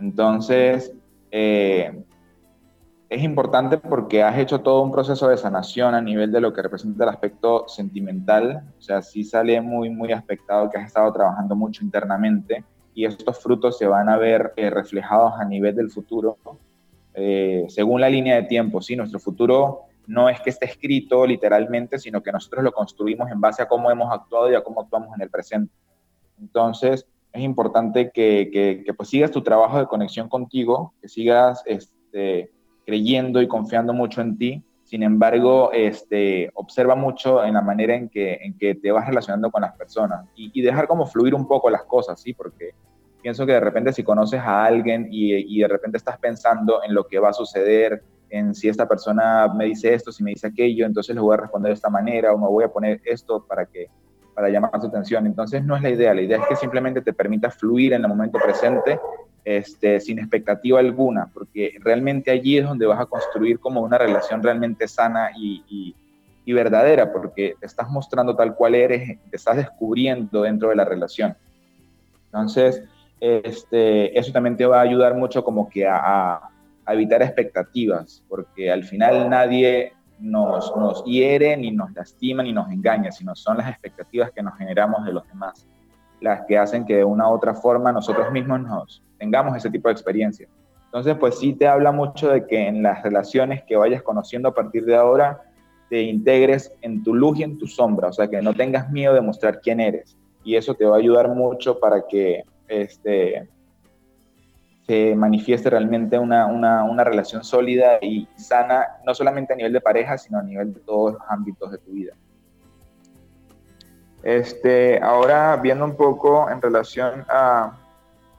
Entonces, eh, es importante porque has hecho todo un proceso de sanación a nivel de lo que representa el aspecto sentimental, o sea, sí sale muy, muy aspectado que has estado trabajando mucho internamente y estos frutos se van a ver eh, reflejados a nivel del futuro, eh, según la línea de tiempo, ¿sí? Nuestro futuro no es que esté escrito literalmente, sino que nosotros lo construimos en base a cómo hemos actuado y a cómo actuamos en el presente. Entonces, es importante que, que, que pues sigas tu trabajo de conexión contigo, que sigas... Este, creyendo y confiando mucho en ti. Sin embargo, este, observa mucho en la manera en que, en que te vas relacionando con las personas y, dejar como fluir un poco las cosas, ¿sí? Porque pienso que de repente si conoces a alguien y, y, de repente estás pensando en lo que va a suceder, en si esta persona me dice esto, si me dice aquello, entonces le voy a responder de esta manera o me voy a poner esto para que para llamar su atención. Entonces no es la idea, la idea es que simplemente te permita fluir en el momento presente este, sin expectativa alguna, porque realmente allí es donde vas a construir como una relación realmente sana y, verdadera, porque te estás mostrando tal cual eres, te estás descubriendo dentro de la relación. Entonces, este, eso también te va a ayudar mucho como que a, evitar expectativas, porque al final nadie nos, nos hiere, ni nos lastima, ni nos engaña, sino son las expectativas que nos generamos de los demás las que hacen que de una u otra forma nosotros mismos nos, tengamos ese tipo de experiencia. Entonces, pues sí te habla mucho de que en las relaciones que vayas conociendo a partir de ahora, te integres en tu luz y en tu sombra, o sea, que no tengas miedo de mostrar quién eres. Y eso te va a ayudar mucho para que este, se manifieste realmente una, una, una, relación sólida y sana, no solamente a nivel de pareja, sino a nivel de todos los ámbitos de tu vida. Este, ahora viendo un poco en relación a,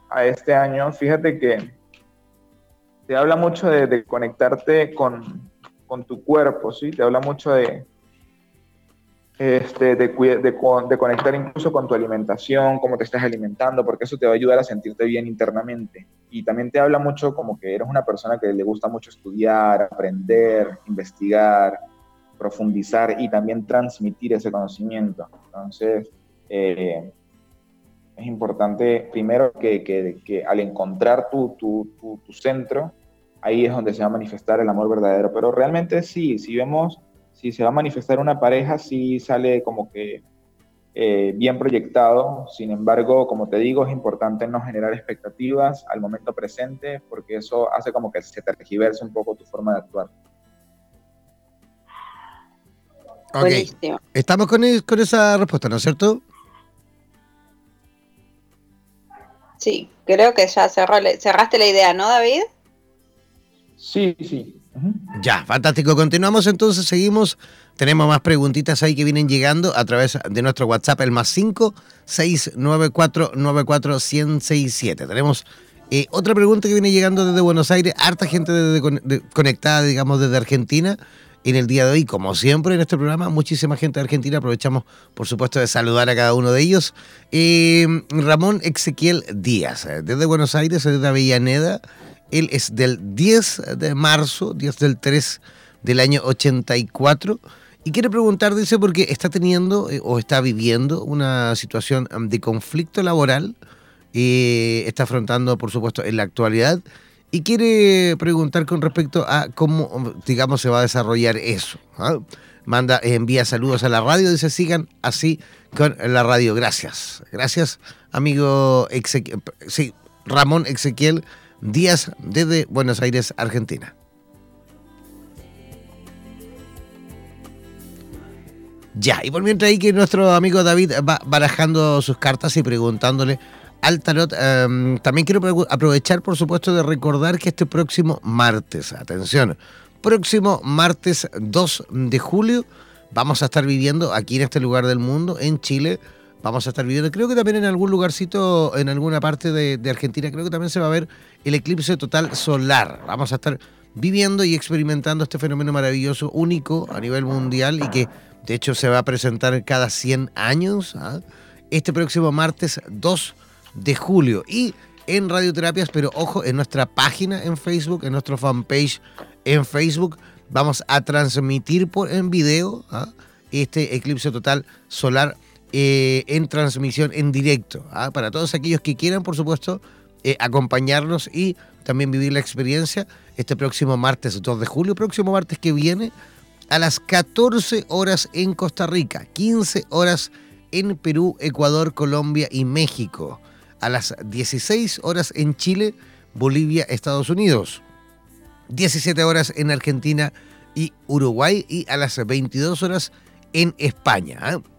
a este año, fíjate que te habla mucho de, conectarte con, con, tu cuerpo, ¿sí? Te habla mucho de, este, de, de, de, conectar incluso con tu alimentación, cómo te estás alimentando, porque eso te va a ayudar a sentirte bien internamente. Y también te habla mucho como que eres una persona que le gusta mucho estudiar, aprender, investigar, profundizar y también transmitir ese conocimiento. Entonces, eh, es importante primero que, que, que al encontrar tu, tu, tu, centro, ahí es donde se va a manifestar el amor verdadero. Pero realmente sí, si vemos, si se va a manifestar una pareja, sí sale como que eh, bien proyectado. Sin embargo, como te digo, es importante no generar expectativas al momento presente, porque eso hace como que se tergiverse un poco tu forma de actuar. Ok. Estamos con, con esa respuesta, ¿no es cierto? Sí, creo que ya cerraste la idea, ¿no, David? Sí, sí. Ya, fantástico. Continuamos entonces, seguimos. Tenemos más preguntitas ahí que vienen llegando a través de nuestro WhatsApp, el más 5 694 94 167. Tenemos eh, otra pregunta que viene llegando desde Buenos Aires, harta gente conectada, digamos, desde Argentina en el día de hoy, como siempre en este programa, muchísima gente de Argentina. Aprovechamos, por supuesto, de saludar a cada uno de ellos. Eh, Ramón Ezequiel Díaz, eh, desde Buenos Aires, desde Avellaneda. Él es del 10 de marzo, 10 del 3 del año 84. Y quiere preguntar, dice, porque está teniendo eh, o está viviendo una situación de conflicto laboral. y está afrontando, por supuesto, en la actualidad y quiere preguntar con respecto a cómo, digamos, se va a desarrollar eso. ¿ah? Manda, envía saludos a la radio, dice, sigan así con la radio. Gracias. Gracias, amigo Ezequiel, sí, Ramón Ezequiel Díaz desde Buenos Aires, Argentina. Ya, y por mientras ahí que nuestro amigo David va barajando sus cartas y preguntándole al tarot. Em, también quiero aprovechar, por supuesto, de recordar que este próximo martes, atención, próximo martes 2 de julio, vamos a estar viviendo aquí en este lugar del mundo, en Chile. Vamos a estar viviendo, creo que también en algún lugarcito, en alguna parte de, Argentina, creo que también se va a ver el eclipse total solar. Vamos a estar viviendo y experimentando este fenómeno maravilloso, único a nivel mundial y que de hecho se va a presentar cada 100 años. ¿ah? Este próximo martes 2 de julio. Y en Radioterapias, pero ojo, en nuestra página en Facebook, en nuestro fanpage en Facebook, vamos a transmitir por, en video ¿ah? este eclipse total solar eh, en transmisión en directo. ¿ah? Para todos aquellos que quieran, por supuesto, eh, acompañarnos y también vivir la experiencia este próximo martes 2 de julio, próximo martes que viene, a las 14 horas en Costa Rica, 15 horas en Perú, Ecuador, Colombia y México a las 16 horas en Chile, Bolivia, Estados Unidos. 17 horas en Argentina y Uruguay y a las 22 horas en España. ¿eh?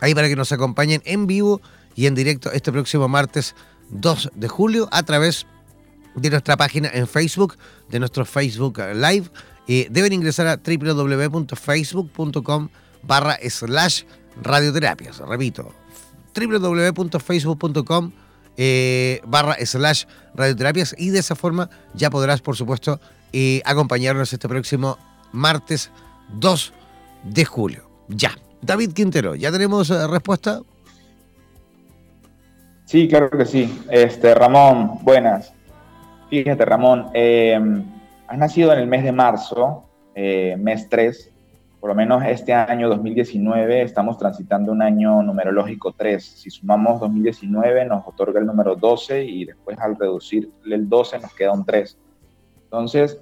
Ahí para que nos acompañen en vivo y en directo este próximo martes 2 de julio a través de nuestra página en Facebook, de nuestro Facebook Live. Deben ingresar a www.facebook.com barra slash radioterapias. Repito, www.facebook.com eh, barra slash radioterapias y de esa forma ya podrás, por supuesto, eh, acompañarnos este próximo martes 2 de julio. Ya. David Quintero, ¿ya tenemos eh, respuesta? Sí, claro que sí. Este, Ramón, buenas. Fíjate, Ramón, has nacido en el mes de marzo, mes 3, por lo menos este año 2019 estamos transitando un año numerológico 3. Si sumamos 2019 nos otorga el número 12 y después al reducir el 12 nos queda un 3. Entonces,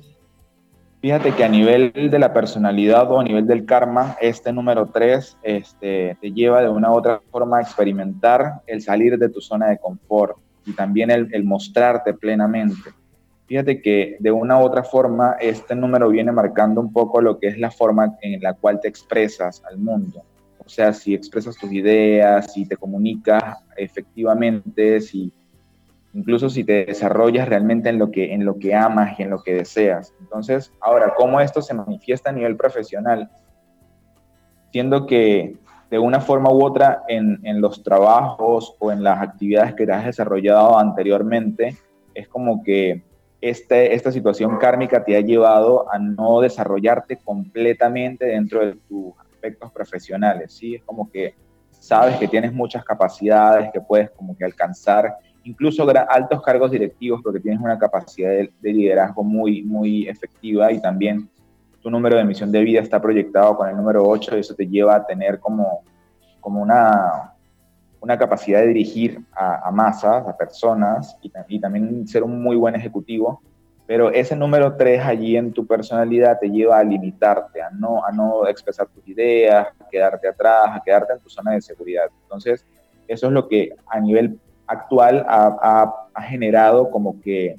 fíjate que a nivel de la personalidad o a nivel del karma, este número 3 este, te lleva de una u otra forma a experimentar el salir de tu zona de confort y también el, el mostrarte plenamente. Fíjate que de una u otra forma este número viene marcando un poco lo que es la forma en la cual te expresas al mundo. O sea, si expresas tus ideas, si te comunicas efectivamente, si incluso si te desarrollas realmente en lo que en lo que amas y en lo que deseas. Entonces, ahora cómo esto se manifiesta a nivel profesional, siendo que de una forma u otra en, en los trabajos o en las actividades que te has desarrollado anteriormente, es como que este, esta situación kármica te ha llevado a no desarrollarte completamente dentro de tus aspectos profesionales, ¿sí? Es como que sabes que tienes muchas capacidades, que puedes como que alcanzar incluso altos cargos directivos porque tienes una capacidad de, liderazgo muy, muy efectiva y también tu número de emisión de vida está proyectado con el número 8 y eso te lleva a tener como, como una, una capacidad de dirigir a, masas, a personas y, y, también ser un muy buen ejecutivo. Pero ese número 3 allí en tu personalidad te lleva a limitarte, a no, a no expresar tus ideas, a quedarte atrás, a quedarte en tu zona de seguridad. Entonces, eso es lo que a nivel actual ha, generado como que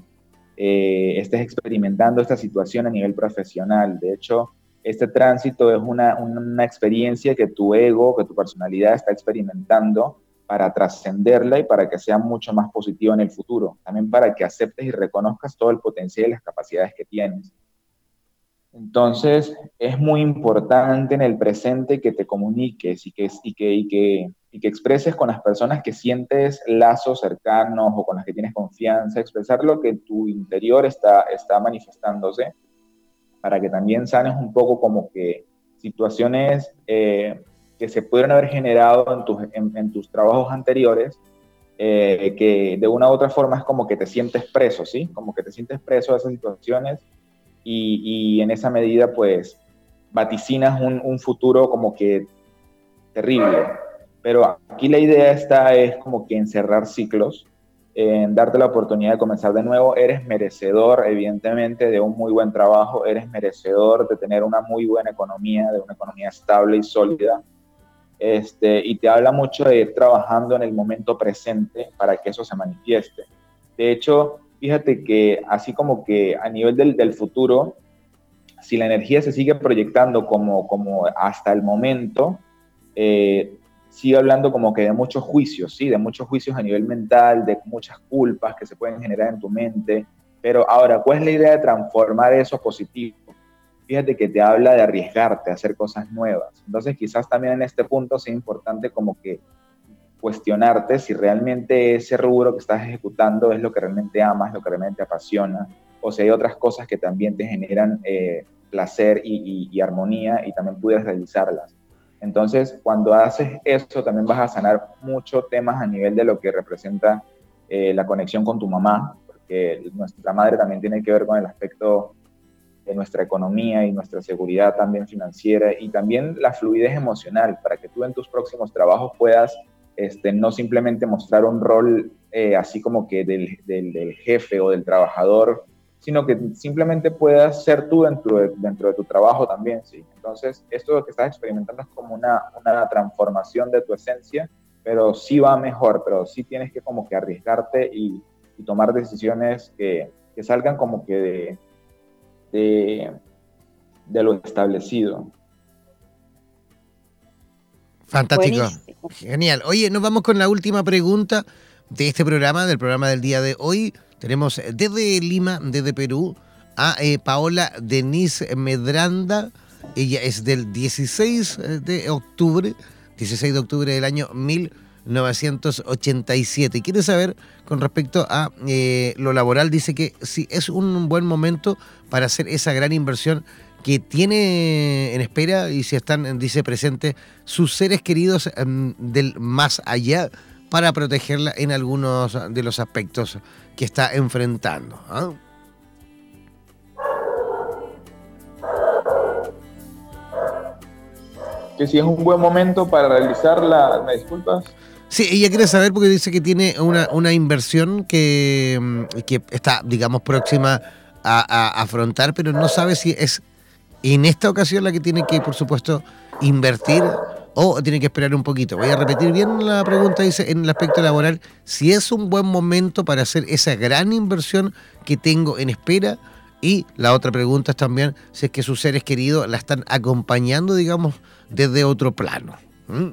eh, estés experimentando esta situación a nivel profesional. De hecho, este tránsito es una, una experiencia que tu ego, que tu personalidad está experimentando para trascenderla y para que sea mucho más positiva en el futuro. También para que aceptes y reconozcas todo el potencial y las capacidades que tienes. Entonces, es muy importante en el presente que te comuniques y que, y que, y que y que expreses con las personas que sientes lazos cercanos o con las que tienes confianza, expresar lo que tu interior está, está manifestándose para que también sanes un poco como que situaciones eh, que se pudieron haber generado en tus, en, tus trabajos anteriores, eh, que de una u otra forma es como que te sientes preso, ¿sí? Como que te sientes preso a esas situaciones y, y en esa medida pues vaticinas un, un futuro como que terrible, pero aquí la idea está es como que encerrar ciclos, en darte la oportunidad de comenzar de nuevo. Eres merecedor, evidentemente, de un muy buen trabajo, eres merecedor de tener una muy buena economía, de una economía estable y sólida. Este, y te habla mucho de ir trabajando en el momento presente para que eso se manifieste. De hecho, fíjate que así como que a nivel del, del futuro, si la energía se sigue proyectando como, como hasta el momento, eh, sigue hablando como que de muchos juicios, ¿sí? De muchos juicios a nivel mental, de muchas culpas que se pueden generar en tu mente. Pero ahora, ¿cuál es la idea de transformar eso positivo? Fíjate que te habla de arriesgarte a hacer cosas nuevas. Entonces, quizás también en este punto sea importante como que cuestionarte si realmente ese rubro que estás ejecutando es lo que realmente amas, lo que realmente te apasiona, o si hay otras cosas que también te generan eh, placer y, y armonía y también puedes realizarlas. Entonces, cuando haces eso, también vas a sanar muchos temas a nivel de lo que representa eh, la conexión con tu mamá, porque nuestra madre también tiene que ver con el aspecto de nuestra economía y nuestra seguridad también financiera y también la fluidez emocional, para que tú en tus próximos trabajos puedas este, no simplemente mostrar un rol eh, así como que del, del jefe o del trabajador sino que simplemente puedas ser tú dentro de, dentro de tu trabajo también, ¿sí? Entonces, esto que estás experimentando es como una, una transformación de tu esencia, pero sí va mejor, pero sí tienes que como que arriesgarte y, y tomar decisiones que, que, salgan como que de, de, de lo establecido. Fantástico. Genial. Oye, nos vamos con la última pregunta de este programa, del programa del día de hoy. Tenemos desde Lima, desde Perú, a eh, Paola Denise Medranda. Ella es del 16 de octubre, 16 de octubre del año 1987. Quiere saber con respecto a eh, lo laboral, dice que sí, es un buen momento para hacer esa gran inversión que tiene en espera y si están, dice, presentes sus seres queridos em, del más allá para protegerla en algunos de los aspectos que está enfrentando. ¿ah? Que si es un buen momento para realizar la, ¿me disculpas? Sí, ella quiere saber porque dice que tiene una, una inversión que, mm, que, está, digamos, próxima a, a, afrontar, pero no sabe si es en esta ocasión la que tiene que, por supuesto, invertir o tiene que esperar un poquito. Voy a repetir bien la pregunta, dice, en el aspecto laboral, si es un buen momento para hacer esa gran inversión que tengo en espera. Y la otra pregunta es también si es que sus seres queridos la están acompañando, digamos, desde otro plano. ¿Mm?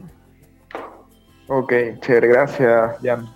Ok, chévere, gracias, Jan.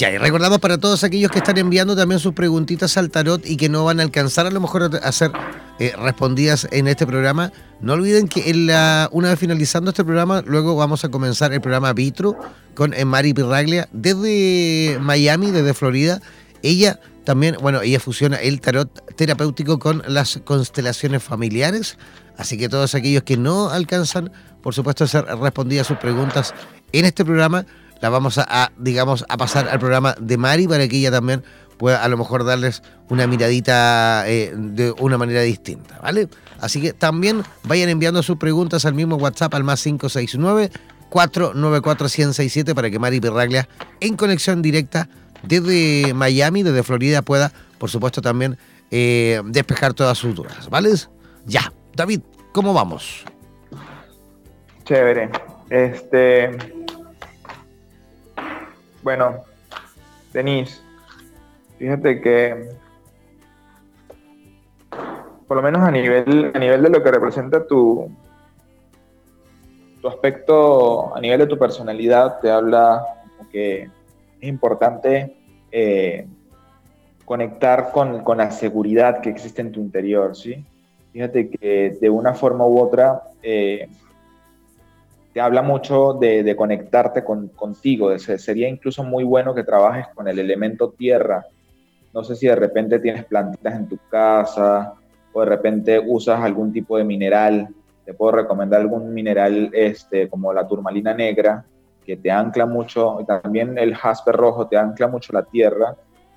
Ya, y recordamos para todos aquellos que están enviando también sus preguntitas al tarot y que no van a alcanzar a lo mejor a ser eh, respondidas en este programa, no olviden que en la, una vez finalizando este programa, luego vamos a comenzar el programa Vitro con eh, Mari Pirraglia desde Miami, desde Florida, Ella también, bueno, ella fusiona el tarot terapéutico con las constelaciones familiares, así que todos aquellos que no alcanzan, por supuesto, a ser respondidas sus preguntas en este programa, la vamos a, digamos, a pasar al programa de Mari para que ella también pueda a lo mejor darles una miradita eh, de una manera distinta, ¿vale? Así que también vayan enviando sus preguntas al mismo WhatsApp al más 569 494 1067 para que Mari Pirraglia en conexión directa desde Miami, desde Florida, pueda, por supuesto, también eh, despejar todas sus dudas, ¿vale? Ya, David, ¿cómo vamos? Chévere. Este. Bueno, Denise, fíjate que por lo menos a nivel, a nivel de lo que representa tu, tu aspecto, a nivel de tu personalidad, te habla que es importante eh, conectar con, la seguridad que existe en tu interior, ¿sí? Fíjate que de una forma u otra eh, te habla mucho de, conectarte con, contigo. sería incluso muy bueno que trabajes con el elemento tierra. No sé si de repente tienes plantitas en tu casa o de repente usas algún tipo de mineral. Te puedo recomendar algún mineral este, como la turmalina negra, que te ancla mucho, y también el jaspe rojo te ancla mucho la tierra,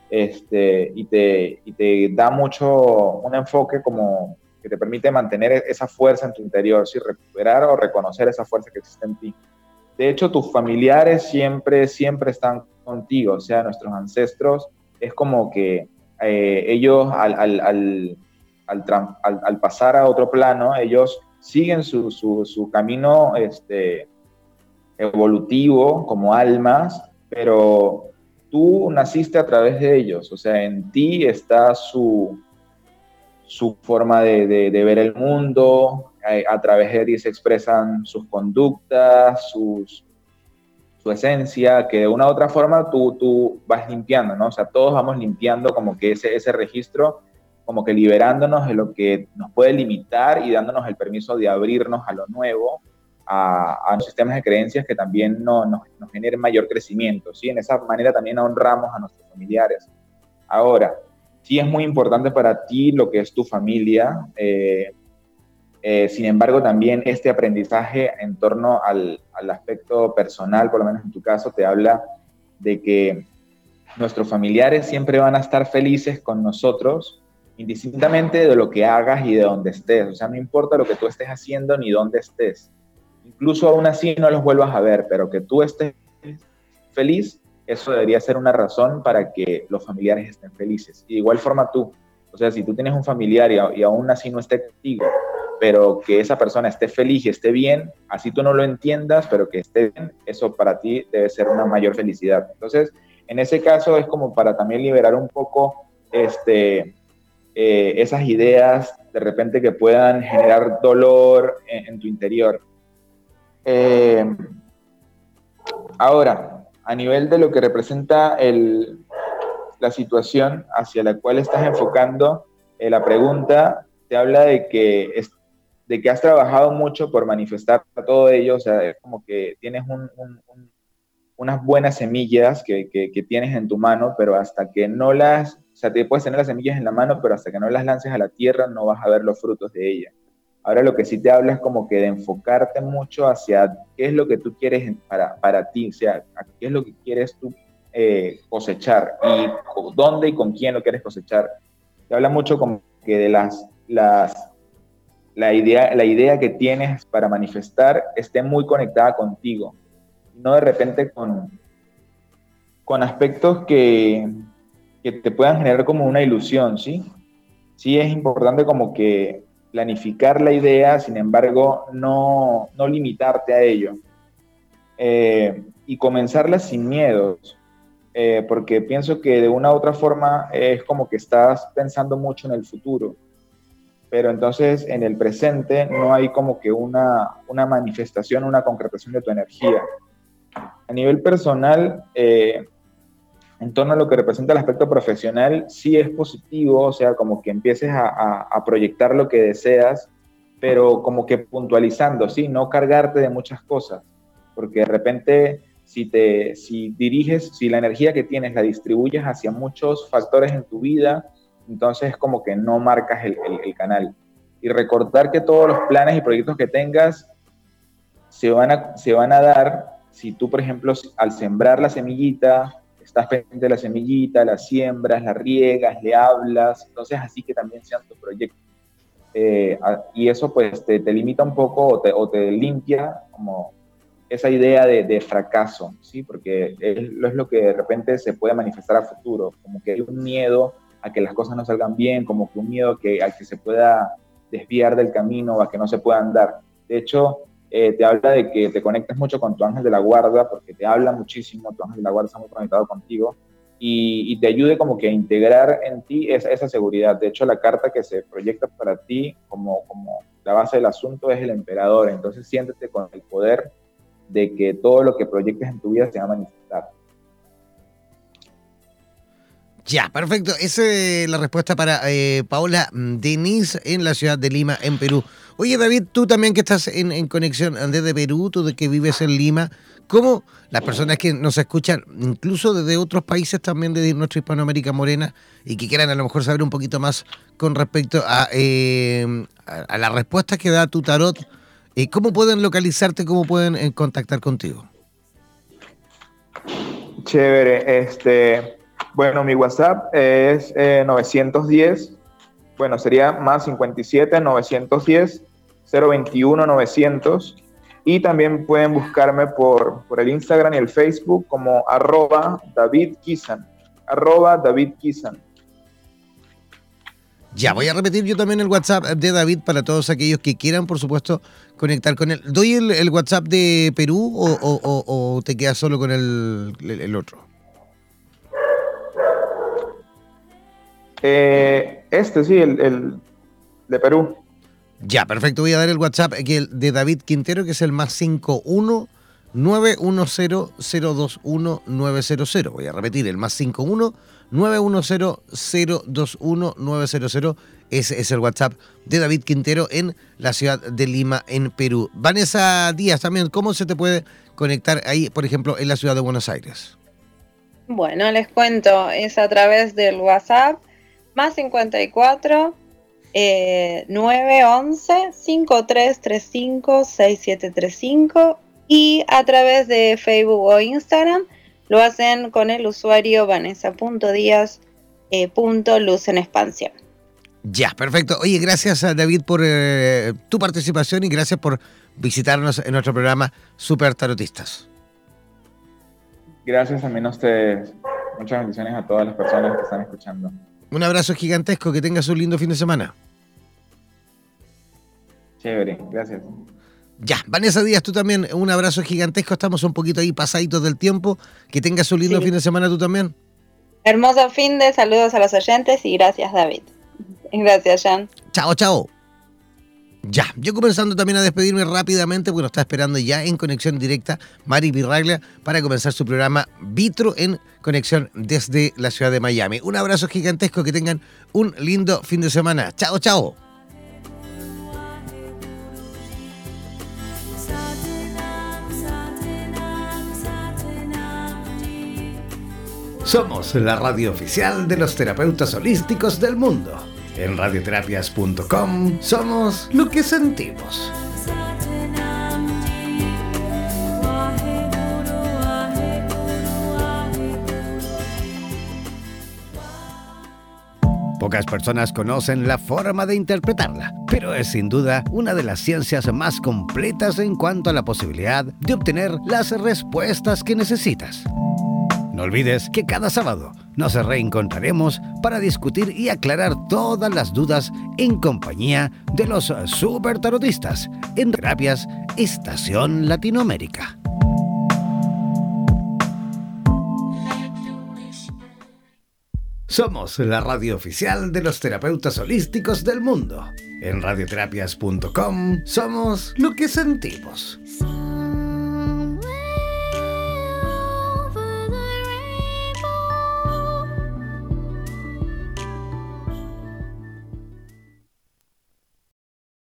este, y, te, y te da mucho un enfoque como que te permite mantener esa fuerza en tu interior, ¿sí? recuperar o reconocer esa fuerza que existe en ti. De hecho, tus familiares siempre, siempre están contigo, o sea, nuestros ancestros, es como que eh, ellos al, al, al, al, pasar a otro plano, ellos siguen su, su, su camino este, evolutivo como almas, pero tú naciste a través de ellos, o sea, en ti está su, su forma de, ver el mundo, eh, a, través de ti se expresan sus conductas, sus, su esencia, que de una u otra forma tú, tú vas limpiando, ¿no? O sea, todos vamos limpiando como que ese, ese registro, como que liberándonos de lo que nos puede limitar y dándonos el permiso de abrirnos a lo nuevo a, los sistemas de creencias que también no, nos, generen mayor crecimiento. ¿sí? En esa manera también honramos a nuestros familiares. Ahora, sí es muy importante para ti lo que es tu familia. Eh, eh, sin embargo, también este aprendizaje en torno al, al, aspecto personal, por lo menos en tu caso, te habla de que nuestros familiares siempre van a estar felices con nosotros, indistintamente de lo que hagas y de dónde estés. O sea, no importa lo que tú estés haciendo ni dónde estés incluso aún así no los vuelvas a ver, pero que tú estés feliz, eso debería ser una razón para que los familiares estén felices. Y de igual forma tú, o sea, si tú tienes un familiar y, aún así no esté contigo, pero que esa persona esté feliz y esté bien, así tú no lo entiendas, pero que esté bien, eso para ti debe ser una mayor felicidad. Entonces, en ese caso es como para también liberar un poco este, eh, esas ideas de repente que puedan generar dolor en tu interior. Eh, ahora, a nivel de lo que representa la situación hacia la cual estás enfocando, eh, la pregunta te habla de que, de que has trabajado mucho por manifestar todo ello, o sea, es como que tienes unas buenas semillas que, que, tienes en tu mano, pero hasta que no las, o sea, te puedes tener las semillas en la mano, pero hasta que no las lances a la tierra no vas a ver los frutos de ellas. Ahora lo que sí te habla es como que de enfocarte mucho hacia qué es lo que tú quieres para, para ti, o sea, qué es lo que quieres tú eh, cosechar y dónde y con quién lo quieres cosechar. Te habla mucho como que de las, las, la, idea, la idea que tienes para manifestar esté muy conectada contigo, no de repente con, con aspectos que, que te puedan generar como una ilusión, ¿sí? Sí es importante como que planificar la idea, sin embargo, no, no limitarte a ello. Eh, y comenzarla sin miedos, eh, porque pienso que de una u otra forma es como que estás pensando mucho en el futuro, pero entonces en el presente no hay como que una, una manifestación, una concretación de tu energía. A nivel personal, eh, en torno a lo que representa el aspecto profesional, sí es positivo, o sea, como que empieces a, proyectar lo que deseas, pero como que puntualizando, ¿sí? No cargarte de muchas cosas, porque de repente si, te, si diriges, si la energía que tienes la distribuyes hacia muchos factores en tu vida, entonces es como que no marcas el, canal. Y recordar que todos los planes y proyectos que tengas se van a, se van a dar si tú, por ejemplo, al sembrar la semillita, estás pendiente de la semillita, la siembras, la riegas, le hablas, entonces así que también sean tus proyectos. Eh, y eso pues te, limita un poco o te, o te, limpia como esa idea de, de fracaso, ¿sí? Porque es, es, lo que de repente se puede manifestar a futuro, como que hay un miedo a que las cosas no salgan bien, como que un miedo que, a que se pueda desviar del camino o a que no se pueda andar. De hecho, eh, te habla de que te conectes mucho con tu ángel de la guarda, porque te habla muchísimo, tu ángel de la guarda está muy conectado contigo, y, te ayude como que a integrar en ti esa, seguridad. De hecho, la carta que se proyecta para ti como, como la base del asunto es el emperador, entonces siéntete con el poder de que todo lo que proyectes en tu vida se va a manifestar. Ya, perfecto. Esa es la respuesta para eh, Paola Denise en la ciudad de Lima, en Perú. Oye, David, tú también que estás en, conexión desde Perú, tú de que vives en Lima, ¿cómo las personas que nos escuchan, incluso desde otros países también de nuestra Hispanoamérica Morena, y que quieran a lo mejor saber un poquito más con respecto a, eh, a, la respuesta que da tu tarot, eh, ¿cómo pueden localizarte, cómo pueden contactar contigo? Chévere, este bueno, mi WhatsApp es 910, eh, bueno, sería más 57 910 021 900 y también pueden buscarme por, por el Instagram y el Facebook como arroba David Kisan, arroba David Kisan. Ya, voy a repetir yo también el WhatsApp de David para todos aquellos que quieran, por supuesto, conectar con él. ¿Doy el, WhatsApp de Perú o, te quedas solo con el otro? Eh, este sí, el, de Perú. Ya, perfecto. Voy a dar el WhatsApp de David Quintero, que es el más 51 910-021-900. Voy a repetir, el más 51 910-021-900. Ese es el WhatsApp de David Quintero en la ciudad de Lima, en Perú. Vanessa Díaz, también, ¿cómo se te puede conectar ahí, por ejemplo, en la ciudad de Buenos Aires? Bueno, les cuento, es a través del WhatsApp más 54 eh, 911 5335 6735 y a través de Facebook o Instagram lo hacen con el usuario vanessa.díaz eh, luz en expansión. Ya, perfecto. Oye, gracias a David por eh, tu participación y gracias por visitarnos en nuestro programa Super Tarotistas. Gracias también a ustedes. Muchas bendiciones a todas las personas que están escuchando. Un abrazo gigantesco, que tengas un lindo fin de semana. Chévere, gracias. Ya, Vanessa Díaz, tú también, un abrazo gigantesco. Estamos un poquito ahí pasaditos del tiempo. Que tengas un lindo fin de semana tú también. Hermoso fin de saludos a los oyentes y gracias, David. Gracias, Jan. Chao, chao. Ya, yo comenzando también a despedirme rápidamente, porque nos está esperando ya en conexión directa Mari Virraglia para comenzar su programa Vitro en conexión desde la ciudad de Miami. Un abrazo gigantesco, que tengan un lindo fin de semana. Chao, chao. Somos la radio oficial de los terapeutas holísticos del mundo. En radioterapias.com somos lo que sentimos. Pocas personas conocen la forma de interpretarla, pero es sin duda una de las ciencias más completas en cuanto a la posibilidad de obtener las respuestas que necesitas. No olvides que cada sábado nos reencontraremos para discutir y aclarar todas las dudas en compañía de los super tarotistas en Terapias Estación Latinoamérica. Somos la radio oficial de los terapeutas holísticos del mundo. En radioterapias.com somos lo que sentimos.